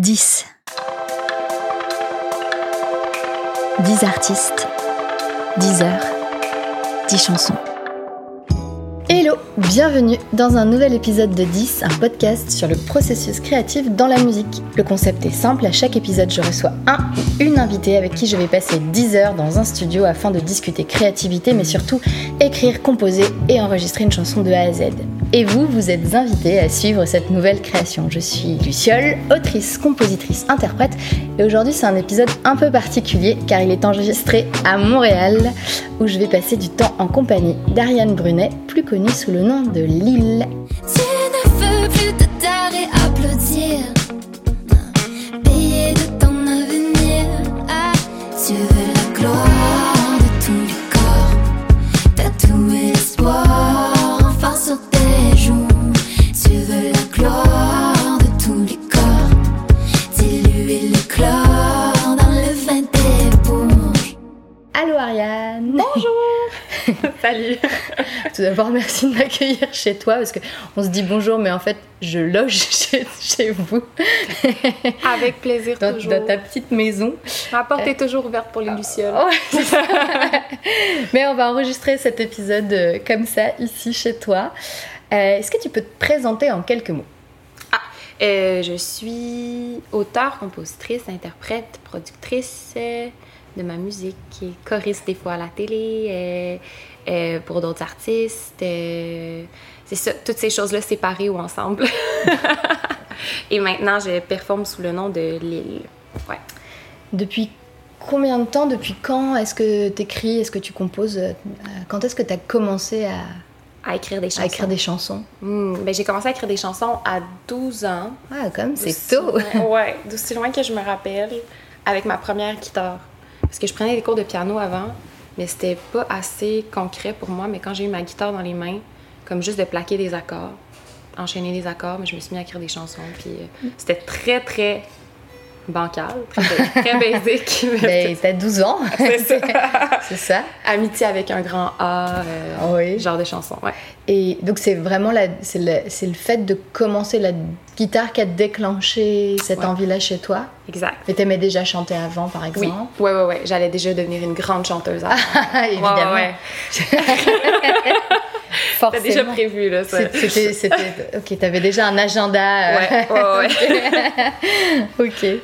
10. 10 artistes, 10 heures, 10 chansons. Hello, bienvenue dans un nouvel épisode de 10, un podcast sur le processus créatif dans la musique. Le concept est simple, à chaque épisode je reçois un ou une invitée avec qui je vais passer 10 heures dans un studio afin de discuter créativité mais surtout écrire, composer et enregistrer une chanson de A à Z. Et vous, vous êtes invité à suivre cette nouvelle création. Je suis Luciole, autrice, compositrice, interprète et aujourd'hui c'est un épisode un peu particulier car il est enregistré à Montréal où je vais passer du temps en compagnie d'Ariane Brunet, plus connue sous le nom de Lille. Tu ne veux plus te applaudir. Payer de ton avenir. Ah, tu veux la gloire Bonjour Salut Tout d'abord, merci de m'accueillir chez toi parce que on se dit bonjour, mais en fait, je loge chez, chez vous, Avec plaisir dans, toujours. dans ta petite maison. Ma porte est toujours ouverte pour les lucioles. Oh, c'est ça. mais on va enregistrer cet épisode euh, comme ça, ici chez toi. Euh, Est-ce que tu peux te présenter en quelques mots? Euh, je suis auteure, compositrice, interprète, productrice euh, de ma musique, et choriste des fois à la télé, euh, euh, pour d'autres artistes. euh, c'est ça, toutes ces choses-là séparées ou ensemble. Et maintenant, je performe sous le nom de Lille. Ouais. Depuis combien de temps, depuis quand est-ce que tu écris, est-ce que tu composes Quand est-ce que tu as commencé à, À écrire des chansons. à écrire des chansons? Hmm, ben, j'ai commencé à écrire des chansons à 12 ans. Ah, comme c'est tôt ouais, d'aussi loin que je me rappelle, avec ma première guitare. Parce que je prenais des cours de piano avant, mais c'était pas assez concret pour moi. Mais quand j'ai eu ma guitare dans les mains, comme juste de plaquer des accords, enchaîner des accords, mais je me suis mis à écrire des chansons. Puis euh, c'était très, très bancal, très, mais Ben, t'as 12 ans C'est ça. C'est ça Amitié avec un grand A, euh, Oui. genre de chanson, ouais. Et donc c'est vraiment la, c'est le, c'est le fait de commencer la guitare qui a déclenché cette Ouais. envie-là chez toi. Exact. Mais t'aimais déjà chanter avant, par Oui, exemple? ouais, ouais, ouais. J'allais déjà devenir une grande chanteuse. avant. Évidemment. Ouais, ouais. Forcément. C'était déjà prévu, là. ça. C'était, c'était- ok, t'avais déjà un agenda. euh, Ouais, ouais, ouais. ok.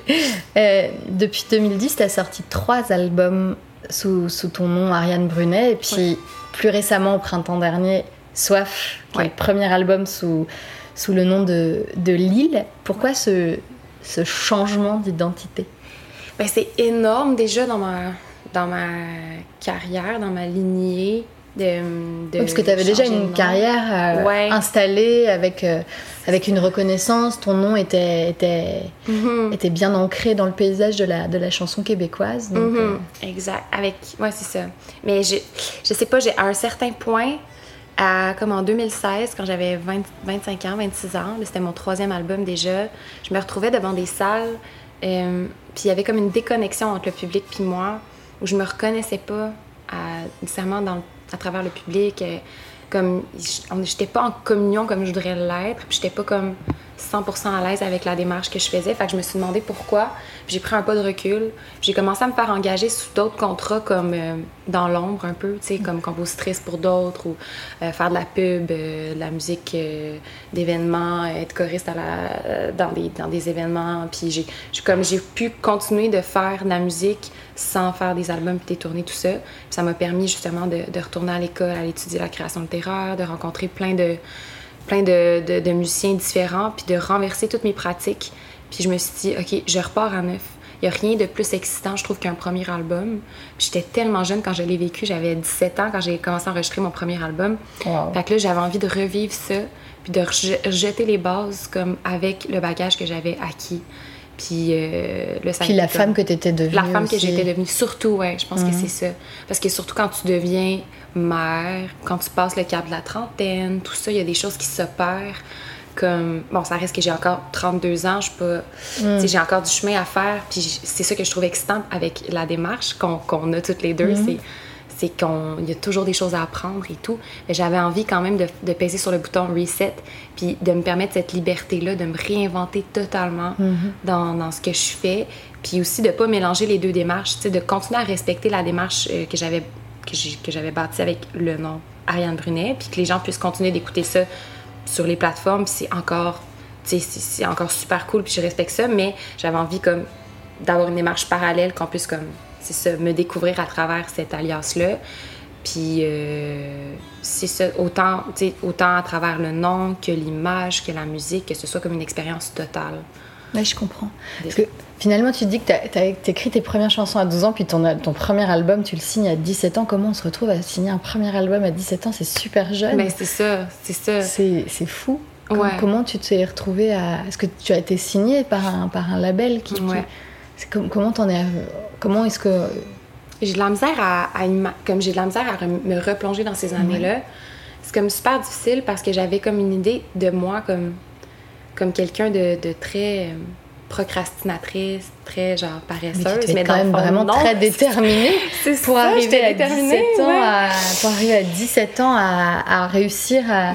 Euh, depuis 2010, t'as sorti trois albums sous, sous ton nom, Ariane Brunet, et puis plus récemment, au printemps dernier, Soif, qui est le premier album sous, sous le nom de, de Lille. Pourquoi ce, ce changement d'identité? Ben, c'est énorme déjà dans ma, dans ma carrière, dans ma lignée de. de Oui, Parce que tu avais déjà une carrière euh, Ouais. installée avec, euh, avec une reconnaissance. Ton nom était, était, Mhm. était bien ancré dans le paysage de la, de la chanson québécoise. Donc, Mhm. euh, Exact. Avec. Ouais, c'est ça. Mais je, je sais pas, j'ai à un certain point, à, comme en 2016, quand j'avais 20 25 ans, 26 ans, c'était mon troisième album déjà, je me retrouvais devant des salles, puis il y avait comme une déconnexion entre le public puis moi, où je me reconnaissais pas à- nécessairement dans le- à travers le public. euh, comme j'étais pas en communion comme je voudrais l'être, puis j'étais pas comme 100% à l'aise avec la démarche que je faisais. Fait que je me suis demandé pourquoi. J'ai pris un pas de recul. J'ai commencé à me faire engager sous d'autres contrats comme euh, dans l'ombre un peu, tu sais, comme compositrice pour d'autres ou euh, faire de la pub, de la musique d'événements, être choriste dans, des, dans des événements. Puis j'ai comme j'ai pu continuer de faire de la musique sans faire des albums puis des tournées, tout ça. Puis ça m'a permis justement de, de retourner à l'école, à étudier la création littéraire, de rencontrer plein de plein de, de- de musiciens différents, puis de renverser toutes mes pratiques. Puis je me suis dit, OK, je repars à neuf. Il n'y a rien de plus excitant, je trouve, qu'un premier album. J'étais tellement jeune quand je l'ai vécu. J'avais 17 ans quand j'ai commencé à enregistrer mon premier album. wow. Fait que là, j'avais envie de revivre ça, puis de reje- rejeter les bases comme avec le bagage que j'avais acquis. Puis euh, là, ça a Puis la femme que tu étais devenue. la femme que j'étais devenue, surtout, ouais, je pense que Mhm. c'est ça. Parce que surtout quand tu deviens mère, quand tu passes le cap de la trentaine, tout ça, il y a des choses qui s'opèrent. Comme, bon, ça reste que j'ai encore 32 ans, je suis pas. sais, J'ai encore du chemin à faire, puis c'est ça que je trouve excitant avec la démarche qu'on qu'on a toutes les deux. c'est c'est qu'il y a toujours des choses à apprendre et tout. Mais j'avais envie quand même de, de peser sur le bouton reset, puis de me permettre cette liberté-là, de me réinventer totalement dans, dans ce que je fais, puis aussi de pas mélanger les deux démarches, de continuer à respecter la démarche euh, que j'avais que j'avais bâtie avec le nom Ariane Brunet, puis que les gens puissent continuer d'écouter ça sur les plateformes, puis c'est encore, c'est encore super cool, puis je respecte ça, mais j'avais envie comme d'avoir une démarche parallèle, qu'on puisse comme, c'est ça, me découvrir à travers cet alias-là. Puis euh, c'est ça, autant, autant à travers le nom que l'image, que la musique, que ce soit comme une expérience totale. Oui, je comprends. Parce que finalement, tu dis que tu as, écrit tes premières chansons à 12 ans, puis ton, ton premier album, tu le signes à 17 ans. Comment on se retrouve à signer un premier album à 17 ans? C'est super jeune. Ben c'est ça, c'est ça. C'est fou. Com- Ouais. Comment tu t'es retrouvé à. Est-ce que tu as été signé par un, par un label qui. qui- Ouais. c'est com- comment t'en es. Comment est-ce que. J'ai de la misère à, comme j'ai de la misère à re- me replonger dans ces années-là. C'est comme super difficile parce que j'avais comme une idée de moi comme comme quelqu'un de, de très euh, procrastinatrice, très genre Mais paresseuse, dans quand même fond, vraiment non. très déterminée C'est pour ça, arriver j'étais à déterminée, 17 ans ouais. à, pour arriver à 17 ans à, à réussir à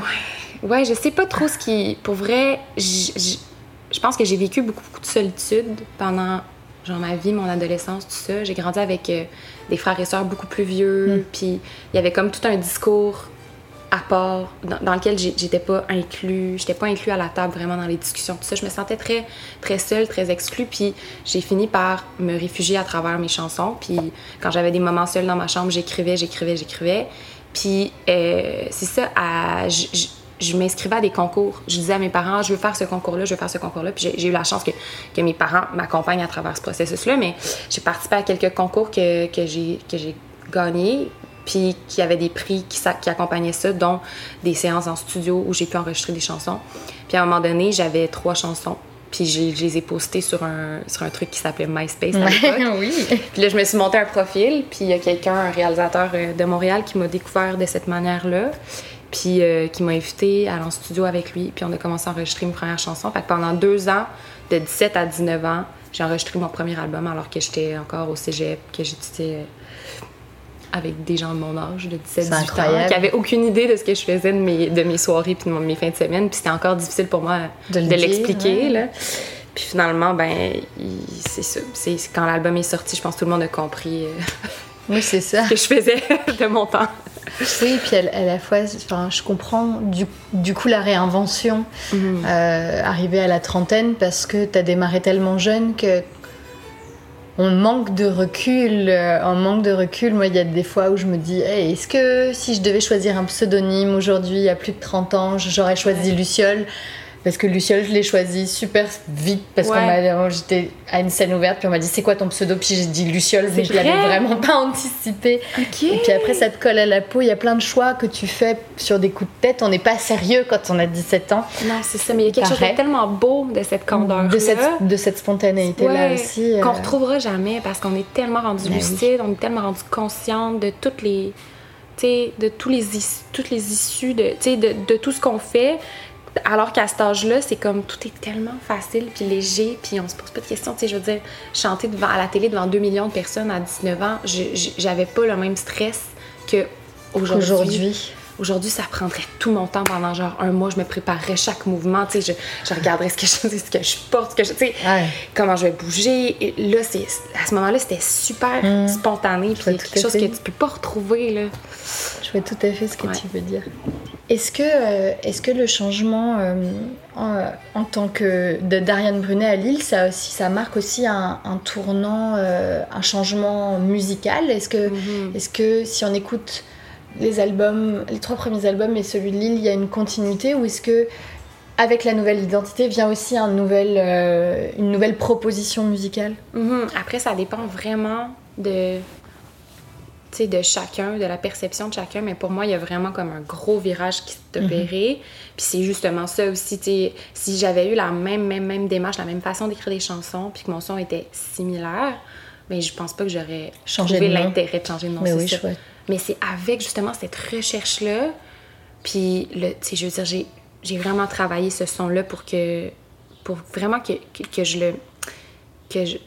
Ouais, je sais pas trop ce qui. Pour vrai, je pense que j'ai vécu beaucoup, beaucoup de solitude pendant genre ma vie, mon adolescence, tout ça. J'ai grandi avec euh, des frères et sœurs beaucoup plus vieux, puis il y avait comme tout un discours à part dans, dans lequel j'étais pas inclus, j'étais pas inclus à la table vraiment dans les discussions, tout ça. Je me sentais très, très seule, très exclue, puis j'ai fini par me réfugier à travers mes chansons. Puis quand j'avais des moments seuls dans ma chambre, j'écrivais, j'écrivais, j'écrivais. Puis euh, c'est ça, à- je m'inscrivais à des concours. Je disais à mes parents, je veux faire ce concours-là, je veux faire ce concours-là. Puis j'ai- eu la chance que, que mes parents m'accompagnent à travers ce processus-là. Mais j'ai participé à quelques concours que, que j'ai gagnés, puis qui avaient des prix qui, qui accompagnaient ça, dont des séances en studio où j'ai pu enregistrer des chansons. Puis à un moment donné, j'avais trois chansons. Puis je les ai postées sur un, sur un truc qui s'appelait MySpace à l'époque. oui. Puis là, je me suis monté un profil, puis il y a quelqu'un, un réalisateur euh, de Montréal, qui m'a découvert de cette manière-là, puis euh, qui m'a invité à aller en studio avec lui, puis on a commencé à enregistrer mes premières chansons. Fait que pendant deux ans, de 17 à 19 ans, j'ai enregistré mon premier album alors que j'étais encore au cégep, que j'étudiais euh, avec des gens de mon âge, de 17-18 C'est ans, incroyable. qui avaient aucune idée de ce que je faisais de mes, de mes soirées puis de mes fins de semaine, puis c'était encore difficile pour moi De le l'expliquer, ouais. Puis finalement, ben, c'est ça. C'est quand l'album est sorti, je pense que tout le monde a compris euh, Oui, c'est ça. que je faisais de mon temps. Oui, puis à, à la fois, enfin, je comprends du, du coup la réinvention, euh, arriver à la trentaine, parce que tu as démarré tellement jeune que on manque de recul. euh, on manque de recul. Moi, il y a des fois où je me dis, Hey, est-ce que si je devais choisir un pseudonyme aujourd'hui, il y a plus de 30 ans, j'aurais choisi Luciole? Parce que Luciole, je l'ai choisi super vite parce qu'on Ouais. m'a j'étais à une scène ouverte puis on m'a dit c'est quoi ton pseudo? Puis j'ai dit Luciole mais je l'avais vrai? vraiment pas anticipé. Ok. Et puis après, ça te colle à la peau. Il y a plein de choix que tu fais sur des coups de tête. On n'est pas sérieux quand on a 17 ans. Non, c'est ça, mais il y a quelque chose de tellement beau de cette candeur De cette, de cette spontanéité-là aussi. euh, Qu'on retrouvera jamais parce qu'on est tellement rendu Ben oui. lucide, on est tellement rendu consciente de toutes les. de tous les toutes les issues, de, de, de tout ce qu'on fait. Alors qu'à cet âge-là, c'est comme tout est tellement facile puis léger, puis on se pose pas de questions. Tu sais, je veux dire, chanter devant, à la télé devant 2 millions de personnes à 19 ans, j'avais pas le même stress que aujourd'hui. Aujourd'hui. Aujourd'hui, ça prendrait tout mon temps pendant genre un mois. Je me préparerais chaque mouvement. Tu sais, je, je regarderais ce que je, ce que je porte, ce que je, tu sais, Ouais. comment je vais bouger. Et là, c'est, à ce moment-là, c'était super Mm. spontané. Puis quelque chose fait. que tu peux pas retrouver, là. Je vois tout à fait ce que Ouais. tu veux dire. Est-ce que, euh, est-ce que le changement euh, en, en tant que de d'Ariane Brunet à Lille, ça, aussi, ça marque aussi un, un tournant, euh, un changement musical? Est-ce que, Mhm. est-ce que si on écoute les albums, les trois premiers albums et celui de Lille, il y a une continuité ou est-ce que avec la nouvelle identité vient aussi un nouvel, euh, une nouvelle proposition musicale? Mhm. Après, ça dépend vraiment de, de chacun, de la perception de chacun. Mais pour moi, il y a vraiment comme un gros virage qui s'est opéré. Puis c'est justement ça aussi. Si j'avais eu la même, même, même démarche, la même façon d'écrire des chansons, puis que mon son était similaire, mais je pense pas que j'aurais trouvé l'intérêt de changer de nom. Mais c'est oui, chouette. Mais c'est avec justement cette recherche-là, puis le, je veux dire, j'ai, j'ai vraiment travaillé ce son-là pour que, pour vraiment que, que, que je le, que je,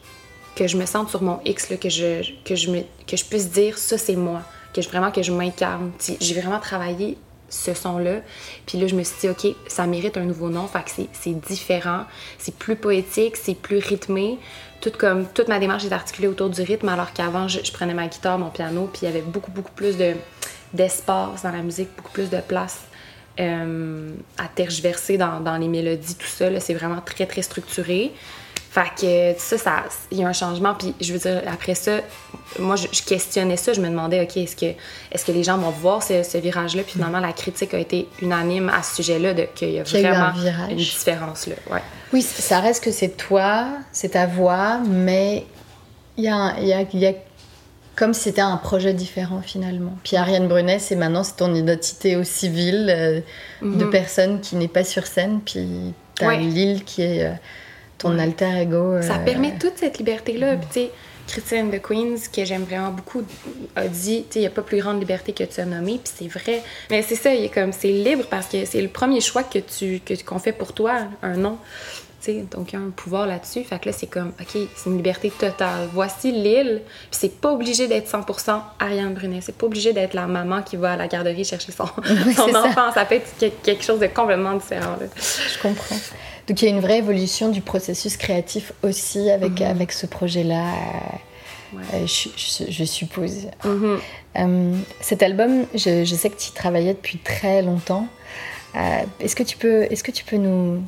que je me sente sur mon X, là, que je, que je me, que je puisse dire ça c'est moi, que je, vraiment que je m'incarne. J'ai vraiment travaillé ce son-là. Puis là, je me suis dit, OK, ça mérite un nouveau nom. Fait que c'est- différent, c'est plus poétique, c'est plus rythmé. Tout comme, toute ma démarche est articulée autour du rythme, alors qu'avant, je, prenais ma guitare, mon piano, puis il y avait beaucoup, beaucoup plus de- d'espace dans la musique, beaucoup plus de place euh, à tergiverser dans, dans les mélodies, tout ça. C'est vraiment très, très structuré. Fait que ça, ça, il y a un changement. Puis je veux dire, après ça, moi, je, je questionnais ça. Je me demandais, OK, est-ce que, est que les gens vont voir ce, ce virage-là? Puis finalement, la critique a été unanime à ce sujet-là, de- qu'il y a Qu'il y a un vraiment une différence, là. Ouais. Oui, ça reste que c'est toi, c'est ta voix, mais il y a, y, a, y a comme si c'était un projet différent finalement. Puis Ariane Brunet, c'est maintenant c'est ton identité au civil euh, de Mhm. personne qui n'est pas sur scène, puis t'as Ouais. Lille qui est euh, ton alter ego. Ça euh, permet toute cette liberté-là. Puis, tu sais, Christine de Queens, que j'aime vraiment beaucoup, a dit, tu sais, il n'y a pas plus grande liberté que de se nommer, puis c'est vrai. Mais c'est ça, il est comme, c'est libre parce que c'est le premier choix que tu, que, qu'on fait pour toi, un nom. Tu sais, donc, il y a un pouvoir là-dessus. Fait que là, c'est comme, OK, c'est une liberté totale. Voici l'île, puis c'est pas obligé d'être 100% Ariane Brunet. C'est pas obligé d'être la maman qui va à la garderie chercher son, son ça. enfant. Ça. peut être que- quelque chose de complètement différent. là. Je comprends. Donc il y a une vraie évolution du processus créatif aussi avec, avec ce projet-là, euh, Ouais. euh, je, je- je suppose. Mhm. Euh, cet album, je, je sais que tu y travaillais depuis très longtemps. Euh, est-ce que tu peux, est-ce que tu peux nous,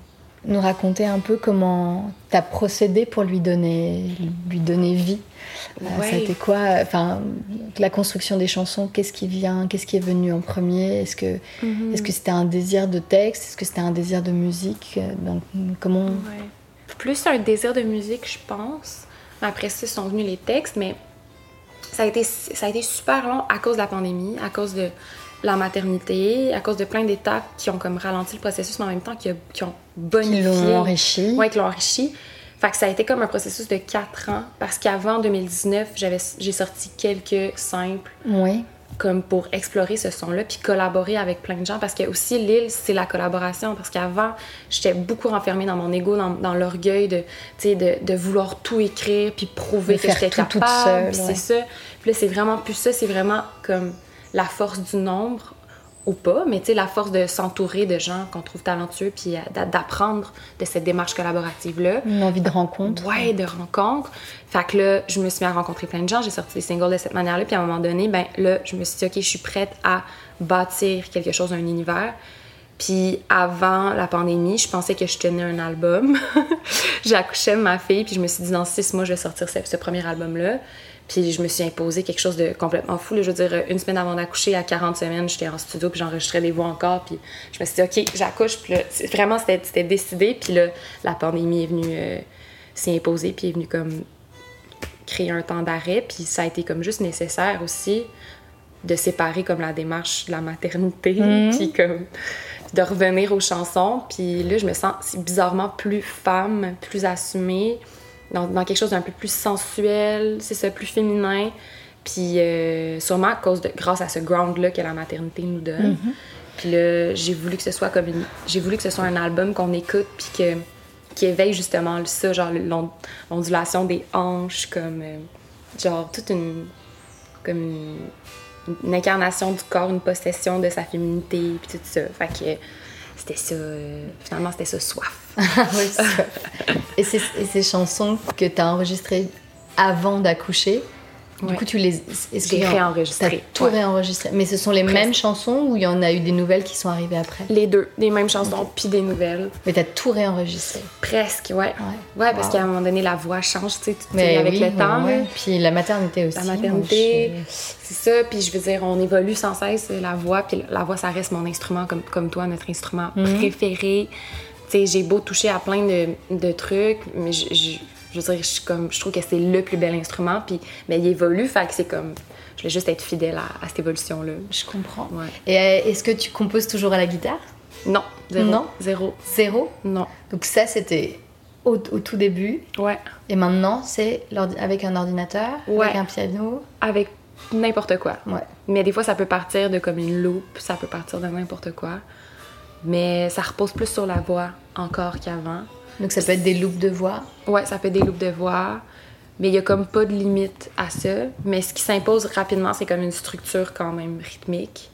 nous raconter un peu comment tu as procédé pour lui donner, lui donner vie Euh, Ça a Ouais. été quoi Enfin, la construction des chansons, qu'est-ce qui vient Qu'est-ce qui est venu en premier? Est-ce que, que c'était un désir de texte? Est-ce que c'était un désir de musique? Euh, donc, Comment? Ouais. Plus un désir de musique, je pense. Après ça, sont venus les textes, mais ça a, été, ça a été super long à cause de la pandémie, à cause de la maternité, à cause de plein d'étapes qui ont comme ralenti le processus, mais en même temps qui, a- qui ont qui bonifié. l'ont enrichi Ouais, qui l'ont enrichi. Fait que ça a été comme un processus de 4 ans, parce qu'avant 2019, j'avais, j'ai sorti quelques simples Oui. comme pour explorer ce son-là, puis collaborer avec plein de gens. Parce que aussi, l'île, c'est la collaboration. Parce qu'avant, j'étais beaucoup renfermée dans mon ego, dans, dans l'orgueil de, de, de vouloir tout écrire, puis prouver De que j'étais tout toute capable. ouais. c'est ça. Puis là, c'est vraiment plus ça. C'est vraiment comme la force du nombre ou pas, mais tu sais, la force de s'entourer de gens qu'on trouve talentueux, puis euh, d'a- d'apprendre de cette démarche collaborative-là. Une envie de rencontre. Ouais, de rencontres. Fait que là, je me suis mis à rencontrer plein de gens. J'ai sorti des singles de cette manière-là. Puis à un moment donné, ben là, je me suis dit, OK, je suis prête à bâtir quelque chose, un univers. Puis avant la pandémie, je pensais que je tenais un album. J'accouchais de ma fille, puis je me suis dit, dans six mois, je vais sortir ce, ce premier album-là. Puis je me suis imposé quelque chose de complètement fou. là. Je veux dire, une semaine avant d'accoucher, à 40 semaines, j'étais en studio, puis j'enregistrais des voix encore. Puis je me suis dit, OK, j'accouche. Puis là, vraiment, c'était décidé. Puis là, la pandémie est venue euh, s'y imposer, puis est venue comme créer un temps d'arrêt. Puis ça a été comme juste nécessaire aussi de séparer comme la démarche de la maternité, Mhm. puis comme de revenir aux chansons. Puis là, je me sens bizarrement plus femme, plus assumée, dans, dans quelque chose d'un peu plus sensuel, c'est ça, plus féminin. Puis euh, sûrement à cause de, grâce à ce ground-là que la maternité nous donne. Mhm. Puis là, j'ai voulu que ce soit comme une, j'ai voulu que ce soit un album qu'on écoute puis que qui éveille justement ça, genre l'on- l'ondulation des hanches, comme euh, genre toute une comme une, une incarnation du corps, une possession de sa féminité puis tout ça. Fait que c'était ça, finalement c'était soif. Ah ça. et, ces, et ces chansons que tu as enregistrées avant d'accoucher, du Ouais. coup, tu les. J'ai réenregistré, T'as tout ouais. réenregistré. Mais ce sont les Presque. mêmes chansons ou il y en a eu des nouvelles qui sont arrivées après? Les deux, les mêmes chansons puis des nouvelles. Mais tu as tout réenregistré. Presque, ouais. Ouais. Ouais, parce qu'à un moment donné, la voix change, tu sais, avec oui, le temps. Puis la maternité aussi. La maternité, c'est ça. Puis je veux dire, on évolue sans cesse la voix. Puis la voix, ça reste mon instrument, comme, comme toi, notre instrument Mhm. préféré. Tu sais, j'ai beau toucher à plein de, de trucs, mais je, je, veux dire, je, suis comme, je trouve que c'est le plus bel instrument. Puis mais il évolue, fait que c'est comme... Je vais juste être fidèle à, à cette évolution-là. Je comprends. Ouais. Et euh, est-ce que tu composes toujours à la guitare? Non, zéro. Non? Zéro. Zéro? Non. Donc ça, c'était au, au tout début. Ouais. Et maintenant, c'est avec un ordinateur, Ouais. avec un piano? Avec n'importe quoi. Ouais. Mais des fois, ça peut partir de comme une loupe, ça peut partir de n'importe quoi. Mais ça repose plus sur la voix encore qu'avant. Donc ça peut être des loops de voix. Ouais, ça fait des loupes de voix. Mais il y a comme pas de limite à ça. Mais ce qui s'impose rapidement, c'est comme une structure quand même rythmique,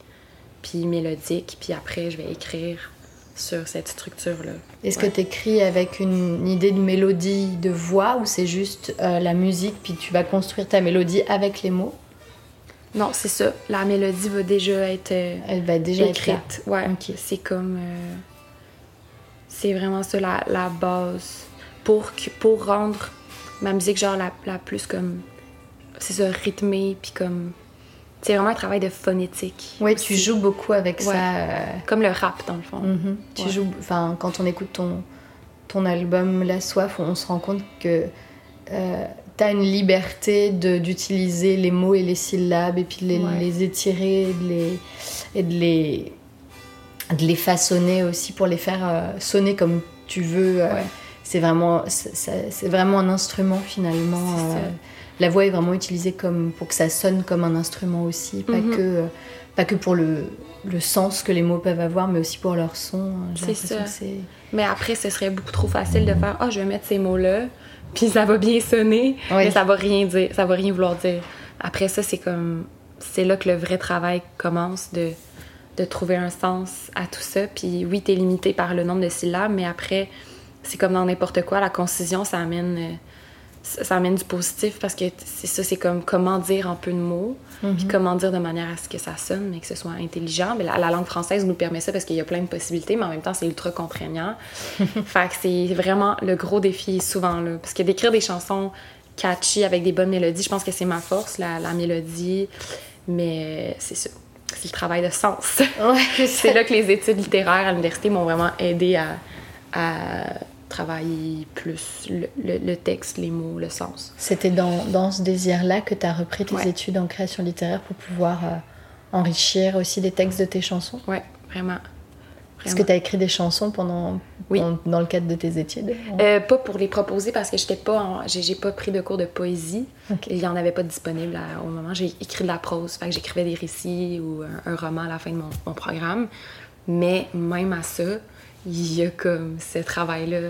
puis mélodique. Puis après, je vais écrire sur cette structure-là. Est-ce Ouais. que tu écris avec une idée de mélodie, de voix, ou c'est juste euh, la musique, puis tu vas construire ta mélodie avec les mots? Non, c'est ça. La mélodie va déjà être euh, Elle va déjà être là. écrite. Ouais. Ok. C'est comme. euh, c'est vraiment ça la, la base. Pour, pour rendre ma musique, genre, la, la plus comme. C'est ça, rythmée, puis comme. C'est vraiment un travail de phonétique. Oui, tu joues beaucoup avec Ouais. ça. euh, Comme le rap, dans le fond. mhm. Tu Ouais. joues, enfin, quand on écoute ton, ton album La Soif, on se rend compte que tu as une liberté d'utiliser les mots et les syllabes, et puis les, Ouais. les étirer, et de les, et de les, de les façonner aussi pour les faire euh, sonner comme tu veux. euh, Ouais. C'est vraiment, c'est- vraiment un instrument finalement. Euh, la voix est vraiment utilisée comme, pour que ça sonne comme un instrument aussi, pas, Mhm. que, pas que pour le, le sens que les mots peuvent avoir, mais aussi pour leur son. C'est ça. Mais après, ce serait beaucoup trop facile de faire Ah, je vais mettre ces mots-là, puis ça va bien sonner, Oui. mais ça va rien dire, ça va rien vouloir dire. Après ça, c'est comme. C'est là que le vrai travail commence de, de trouver un sens à tout ça. Puis oui, t'es limité par le nombre de syllabes, mais après, c'est comme dans n'importe quoi, la concision, ça amène. euh, ça amène du positif parce que c'est ça, c'est comme comment dire en peu de mots, puis comment dire de manière à ce que ça sonne, mais que ce soit intelligent. Mais la, la langue française nous permet ça parce qu'il y a plein de possibilités, mais en même temps, c'est ultra contraignant. fait que c'est vraiment le gros défi souvent là. Parce que d'écrire des chansons catchy avec des bonnes mélodies, je pense que c'est ma force, la, la mélodie, mais c'est ça. C'est le travail de sens. Ouais, c'est là que les études littéraires à l'université m'ont vraiment aidé à, à travailler plus le, le- le texte, les mots, le sens. C'était dans, dans ce désir-là que tu as repris tes Ouais. études en création littéraire pour pouvoir euh, enrichir aussi des textes de tes chansons? Ouais, vraiment. Est-ce que tu as écrit des chansons pendant, Oui. en- dans le cadre de tes études? Euh, pas pour les proposer parce que j'étais pas en- j'ai pas pris de cours de poésie. Il y en avait pas disponible à- au moment. J'ai écrit de la prose, fait que j'écrivais des récits ou un, un roman à la fin de mon, mon programme. Mais même à ça, il y a comme ce travail-là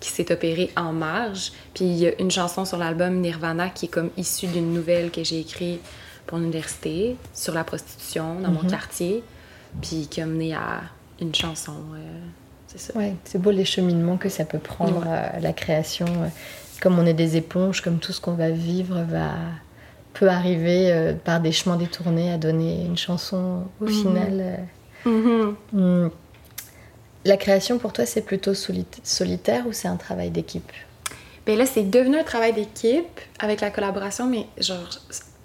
qui s'est opéré en marge. Puis il y a une chanson sur l'album Nirvana qui est comme issue d'une nouvelle que j'ai écrite pour l'université sur la prostitution dans mon quartier, puis qui a mené à une chanson. euh, c'est ça. Ouais, c'est beau les cheminements que ça peut prendre, Ouais. euh, la création. euh, Comme on est des éponges, comme tout ce qu'on va vivre va peut arriver par des chemins détournés à donner une chanson au Mhm. final. euh, hmm. La création pour toi, c'est plutôt soli- solitaire ou c'est un travail d'équipe? Ben là, c'est devenu un travail d'équipe avec la collaboration, mais genre,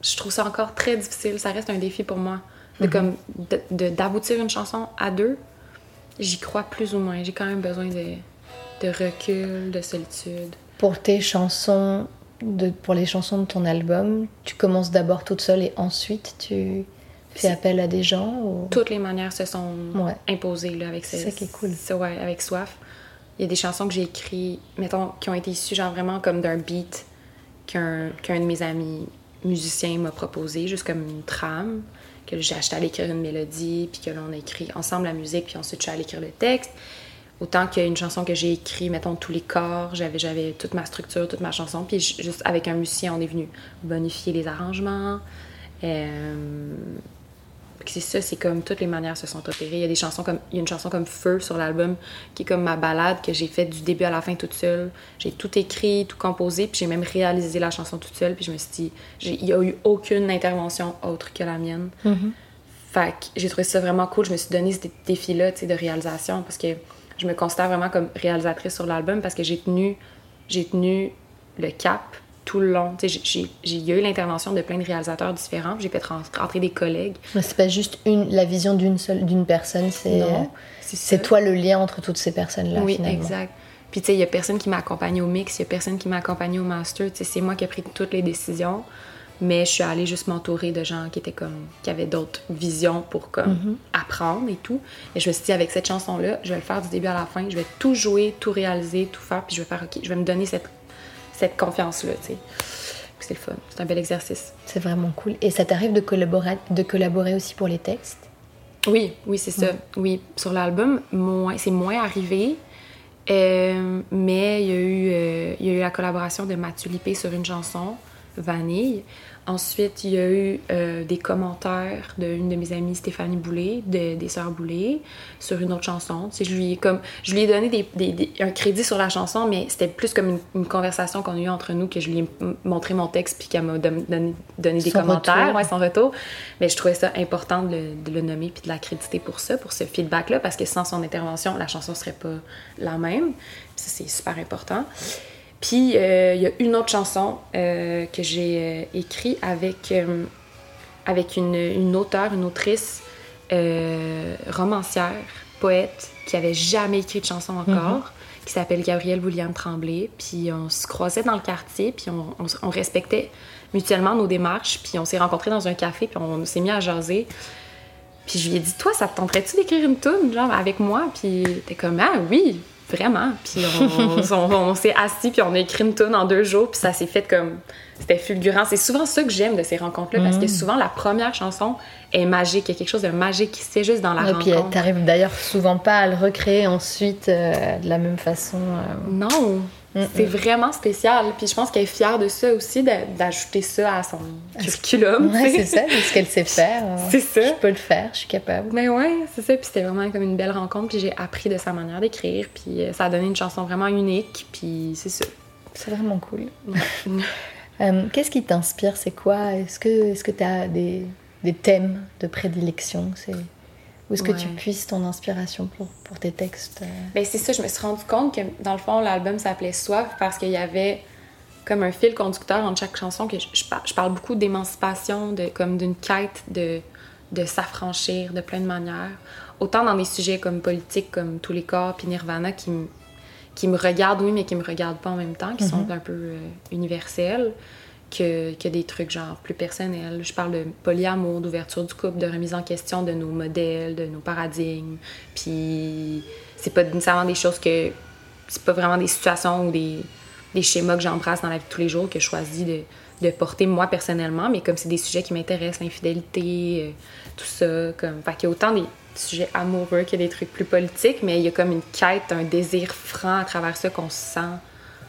je trouve ça encore très difficile. Ça reste un défi pour moi. De comme de- de- d'aboutir une chanson à deux, j'y crois plus ou moins. J'ai quand même besoin de, de recul, de solitude. Pour tes chansons, de, pour les chansons de ton album, tu commences d'abord toute seule et ensuite tu fais appel à des gens ou... Toutes les manières se sont Ouais. imposées là, avec C'est ce- ça qui est cool. ce- ouais, avec Soif. Il y a des chansons que j'ai écrites, mettons, qui ont été issues genre vraiment comme d'un beat qu'un qu'un de mes amis musiciens m'a proposé, juste comme une trame, que j'ai acheté à l'écrire une mélodie, puis que là, on a écrit ensemble la musique, puis ensuite je suis allée écrire le texte. Autant qu'il y a une chanson que j'ai écrite, mettons, tous les corps, j'avais, j'avais toute ma structure, toute ma chanson, puis ju- juste avec un musicien, on est venu bonifier les arrangements. Euh, c'est ça, c'est comme toutes les manières se sont opérées. Il y a des chansons comme, il y a une chanson comme Feu sur l'album qui est comme ma balade que j'ai faite du début à la fin toute seule. J'ai tout écrit, tout composé, puis j'ai même réalisé la chanson toute seule. Puis je me suis dit, j'ai- il y a eu aucune intervention autre que la mienne. Fait que j'ai trouvé ça vraiment cool. Je me suis donné ce dé- défi-là, tu sais, de réalisation parce que je me considère vraiment comme réalisatrice sur l'album parce que j'ai tenu, j'ai tenu le cap tout le long. J'ai- eu l'intervention de plein de réalisateurs différents. J'ai fait ren- rentrer des collègues. Mais c'est pas juste une, la vision d'une seule d'une personne, c'est c'est toi le lien entre toutes ces personnes-là. Oui, finalement. exact. Puis, tu sais, il y a personne qui m'a accompagné au mix, il y a personne qui m'a accompagné au master. Tu sais, c'est moi qui ai pris toutes les décisions. Mais je suis allée juste m'entourer de gens qui étaient comme... qui avaient d'autres visions pour comme apprendre et tout. Et je me suis dit, avec cette chanson-là, je vais le faire du début à la fin. Je vais tout jouer, tout réaliser, tout faire. Puis je vais faire, OK, je vais me donner cette, cette confiance-là, tu sais. Puis c'est le fun. C'est un bel exercice. C'est vraiment cool. Et ça t'arrive de collaborer, de collaborer aussi pour les textes? Oui, oui, c'est ça. Oui, sur l'album, c'est moins arrivé. Euh, mais il y, a eu, euh, il y a eu la collaboration de Mathieu Lippé sur une chanson, Vanille. Ensuite, il y a eu euh, des commentaires d'une de mes amies, Stéphanie Boulay, de- des Sœurs Boulay, sur une autre chanson. Tu sais, je, lui ai comme, je lui ai donné des- des- des- un crédit sur la chanson, mais c'était plus comme une, une conversation qu'on a eue entre nous, que je lui ai montré mon texte, puis qu'elle m'a don- donné, donné des Son commentaires, retour. ouais, son retour. Mais je trouvais ça important de le, de le nommer, puis de l'accréditer pour ça, pour ce feedback-là, parce que sans son intervention, la chanson serait pas la même. Ça, c'est super important. Puis, euh, il y a une autre chanson euh, que j'ai euh, écrite avec, avec une, une auteure, une autrice romancière, poète, qui avait jamais écrit de chanson encore, qui s'appelle Gabrielle William Tremblay. Puis, on se croisait dans le quartier, puis on, on s- on respectait mutuellement nos démarches. Puis, on s'est rencontrés dans un café, puis on s'est mis à jaser. Puis je lui ai dit, toi, ça te tenterait-tu d'écrire une tune, genre, avec moi? Puis t'es comme, ah oui, vraiment. Puis on, on- on s'est assis, puis on a écrit une tune en deux jours, puis ça s'est fait comme. C'était fulgurant. C'est souvent ça que j'aime de ces rencontres-là, parce que souvent, la première chanson est magique. Il y a quelque chose de magique qui se fait juste dans la Et puis rencontre. t'arrives d'ailleurs souvent pas à le recréer ensuite euh, de la même façon. euh. Non, Mm, c'est vraiment spécial. Puis je pense qu'elle est fière de ça aussi, d'a- d'ajouter ça à son curriculum. Ouais, c'est ça, c'est ce qu'elle sait faire. C'est ça. Je peux le faire, je suis capable. Mais ouais, c'est ça. Puis c'était vraiment comme une belle rencontre. Puis j'ai appris de sa manière d'écrire. Puis euh, ça a donné une chanson vraiment unique. Puis c'est ça. C'est vraiment cool. Ouais. Euh, Qu'est-ce qui t'inspire? C'est quoi? Est-ce que est-ce que tu as des, des thèmes de prédilection? C'est Où est-ce que tu puisses ton inspiration pour, pour tes textes euh? Ben c'est ça, je me suis rendu compte que dans le fond, l'album s'appelait Soif parce qu'il y avait comme un fil conducteur entre chaque chanson que je, je par- je parle beaucoup d'émancipation, de comme d'une quête de, de s'affranchir de plein de manières. Autant dans des sujets comme politique, comme Tous les corps, puis Nirvana qui me, qui me regardent, oui, mais qui me regardent pas en même temps, qui sont un peu euh, universels, que, des trucs genre plus personnels. Je parle de polyamour, d'ouverture du couple, de remise en question de nos modèles, de nos paradigmes. Puis c'est pas nécessairement des choses que. C'est pas vraiment des situations ou des, schémas que j'embrasse dans la vie de tous les jours que je choisis de, de porter moi personnellement, mais comme c'est des sujets qui m'intéressent, l'infidélité, euh, tout ça. Comme... Fait qu'il y a autant des sujets amoureux que des trucs plus politiques, mais il y a comme une quête, un désir franc à travers ça qu'on sent,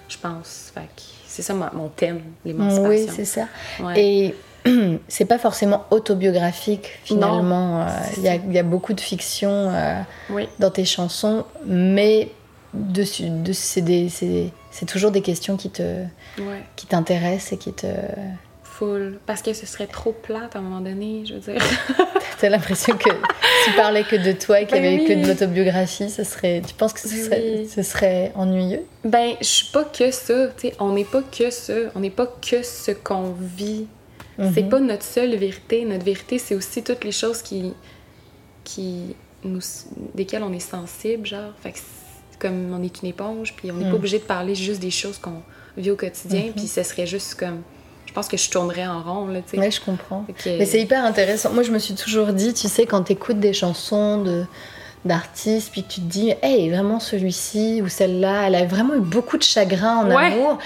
je pense. Fait que c'est ça mon, mon thème, l'émancipation. Oui, c'est ça. Ouais. Et c'est pas forcément autobiographique finalement. Euh, Il y, a, y beaucoup de fiction euh, Oui. dans tes chansons, mais de, c'est, toujours des questions qui, te, Ouais. qui t'intéressent et qui te. Full. Parce que ce serait trop plate à un moment donné, je veux dire. T'as l'impression que si tu parlais que de toi et qu'il n'y Ben avait que de l'autobiographie, ce serait. Tu penses que ce serait, oui. ce serait ennuyeux? Ben, je suis pas que ça. tu sais, on n'est pas que ça. On n'est pas que ce qu'on vit. C'est Mhm. pas notre seule vérité. Notre vérité, c'est aussi toutes les choses qui. qui nous, desquelles on est sensible, genre. Fait que c'est comme on est une éponge, puis on n'est Mhm. pas obligé de parler juste des choses qu'on vit au quotidien, puis ce serait juste comme. Je pense que je tournerais en rond, là. Ouais, je comprends. Que- Mais c'est hyper intéressant. Moi, je me suis toujours dit, tu sais, quand tu écoutes des chansons de d'artistes, puis tu te dis, hey, vraiment celui-ci ou celle-là, elle a vraiment eu beaucoup de chagrin en Ouais. amour.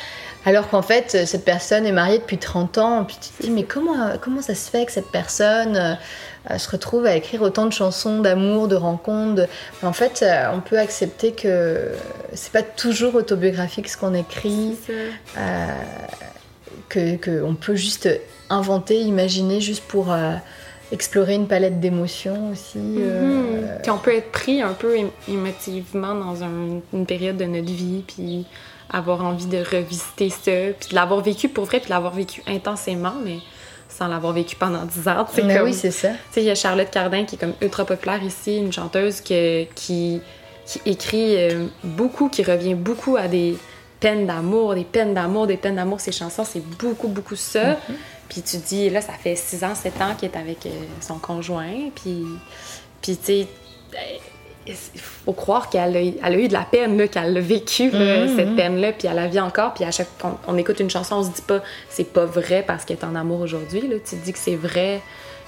Alors qu'en fait, cette personne est mariée depuis 30 ans, puis tu te dis, mais comment, comment ça se fait que cette personne euh, se retrouve à écrire autant de chansons d'amour, de rencontres de- En fait, euh, on peut accepter que c'est pas toujours autobiographique ce qu'on écrit C'est ça. euh, que, que on peut juste inventer, imaginer juste pour euh, explorer une palette d'émotions aussi. euh, Mhm. Puis on peut être pris un peu ém- émotivement dans un- une période de notre vie, puis avoir envie de revisiter ça, puis de l'avoir vécu pour vrai, puis de l'avoir vécu intensément, mais sans l'avoir vécu pendant 10 ans. Mais comme- oui, c'est ça. Tu sais, il y a Charlotte Cardin qui est comme ultra populaire ici, une chanteuse que- qui, qui écrit euh, beaucoup, qui revient beaucoup à des peines d'amour, des peines d'amour, des peines d'amour. Ses chansons, c'est beaucoup, beaucoup ça. Puis tu dis, là, ça fait 6 ans, 7 ans qu'elle est avec euh, son conjoint. Puis, puis tu sais, il faut croire qu'elle a, elle a eu de la peine, qu'elle a vécu là, Mhm, cette mhm. peine-là, puis elle la vit encore. Puis à chaque fois qu'on on écoute une chanson, on se dit pas, c'est pas vrai parce qu'elle est en amour aujourd'hui. Tu te dis que c'est vrai,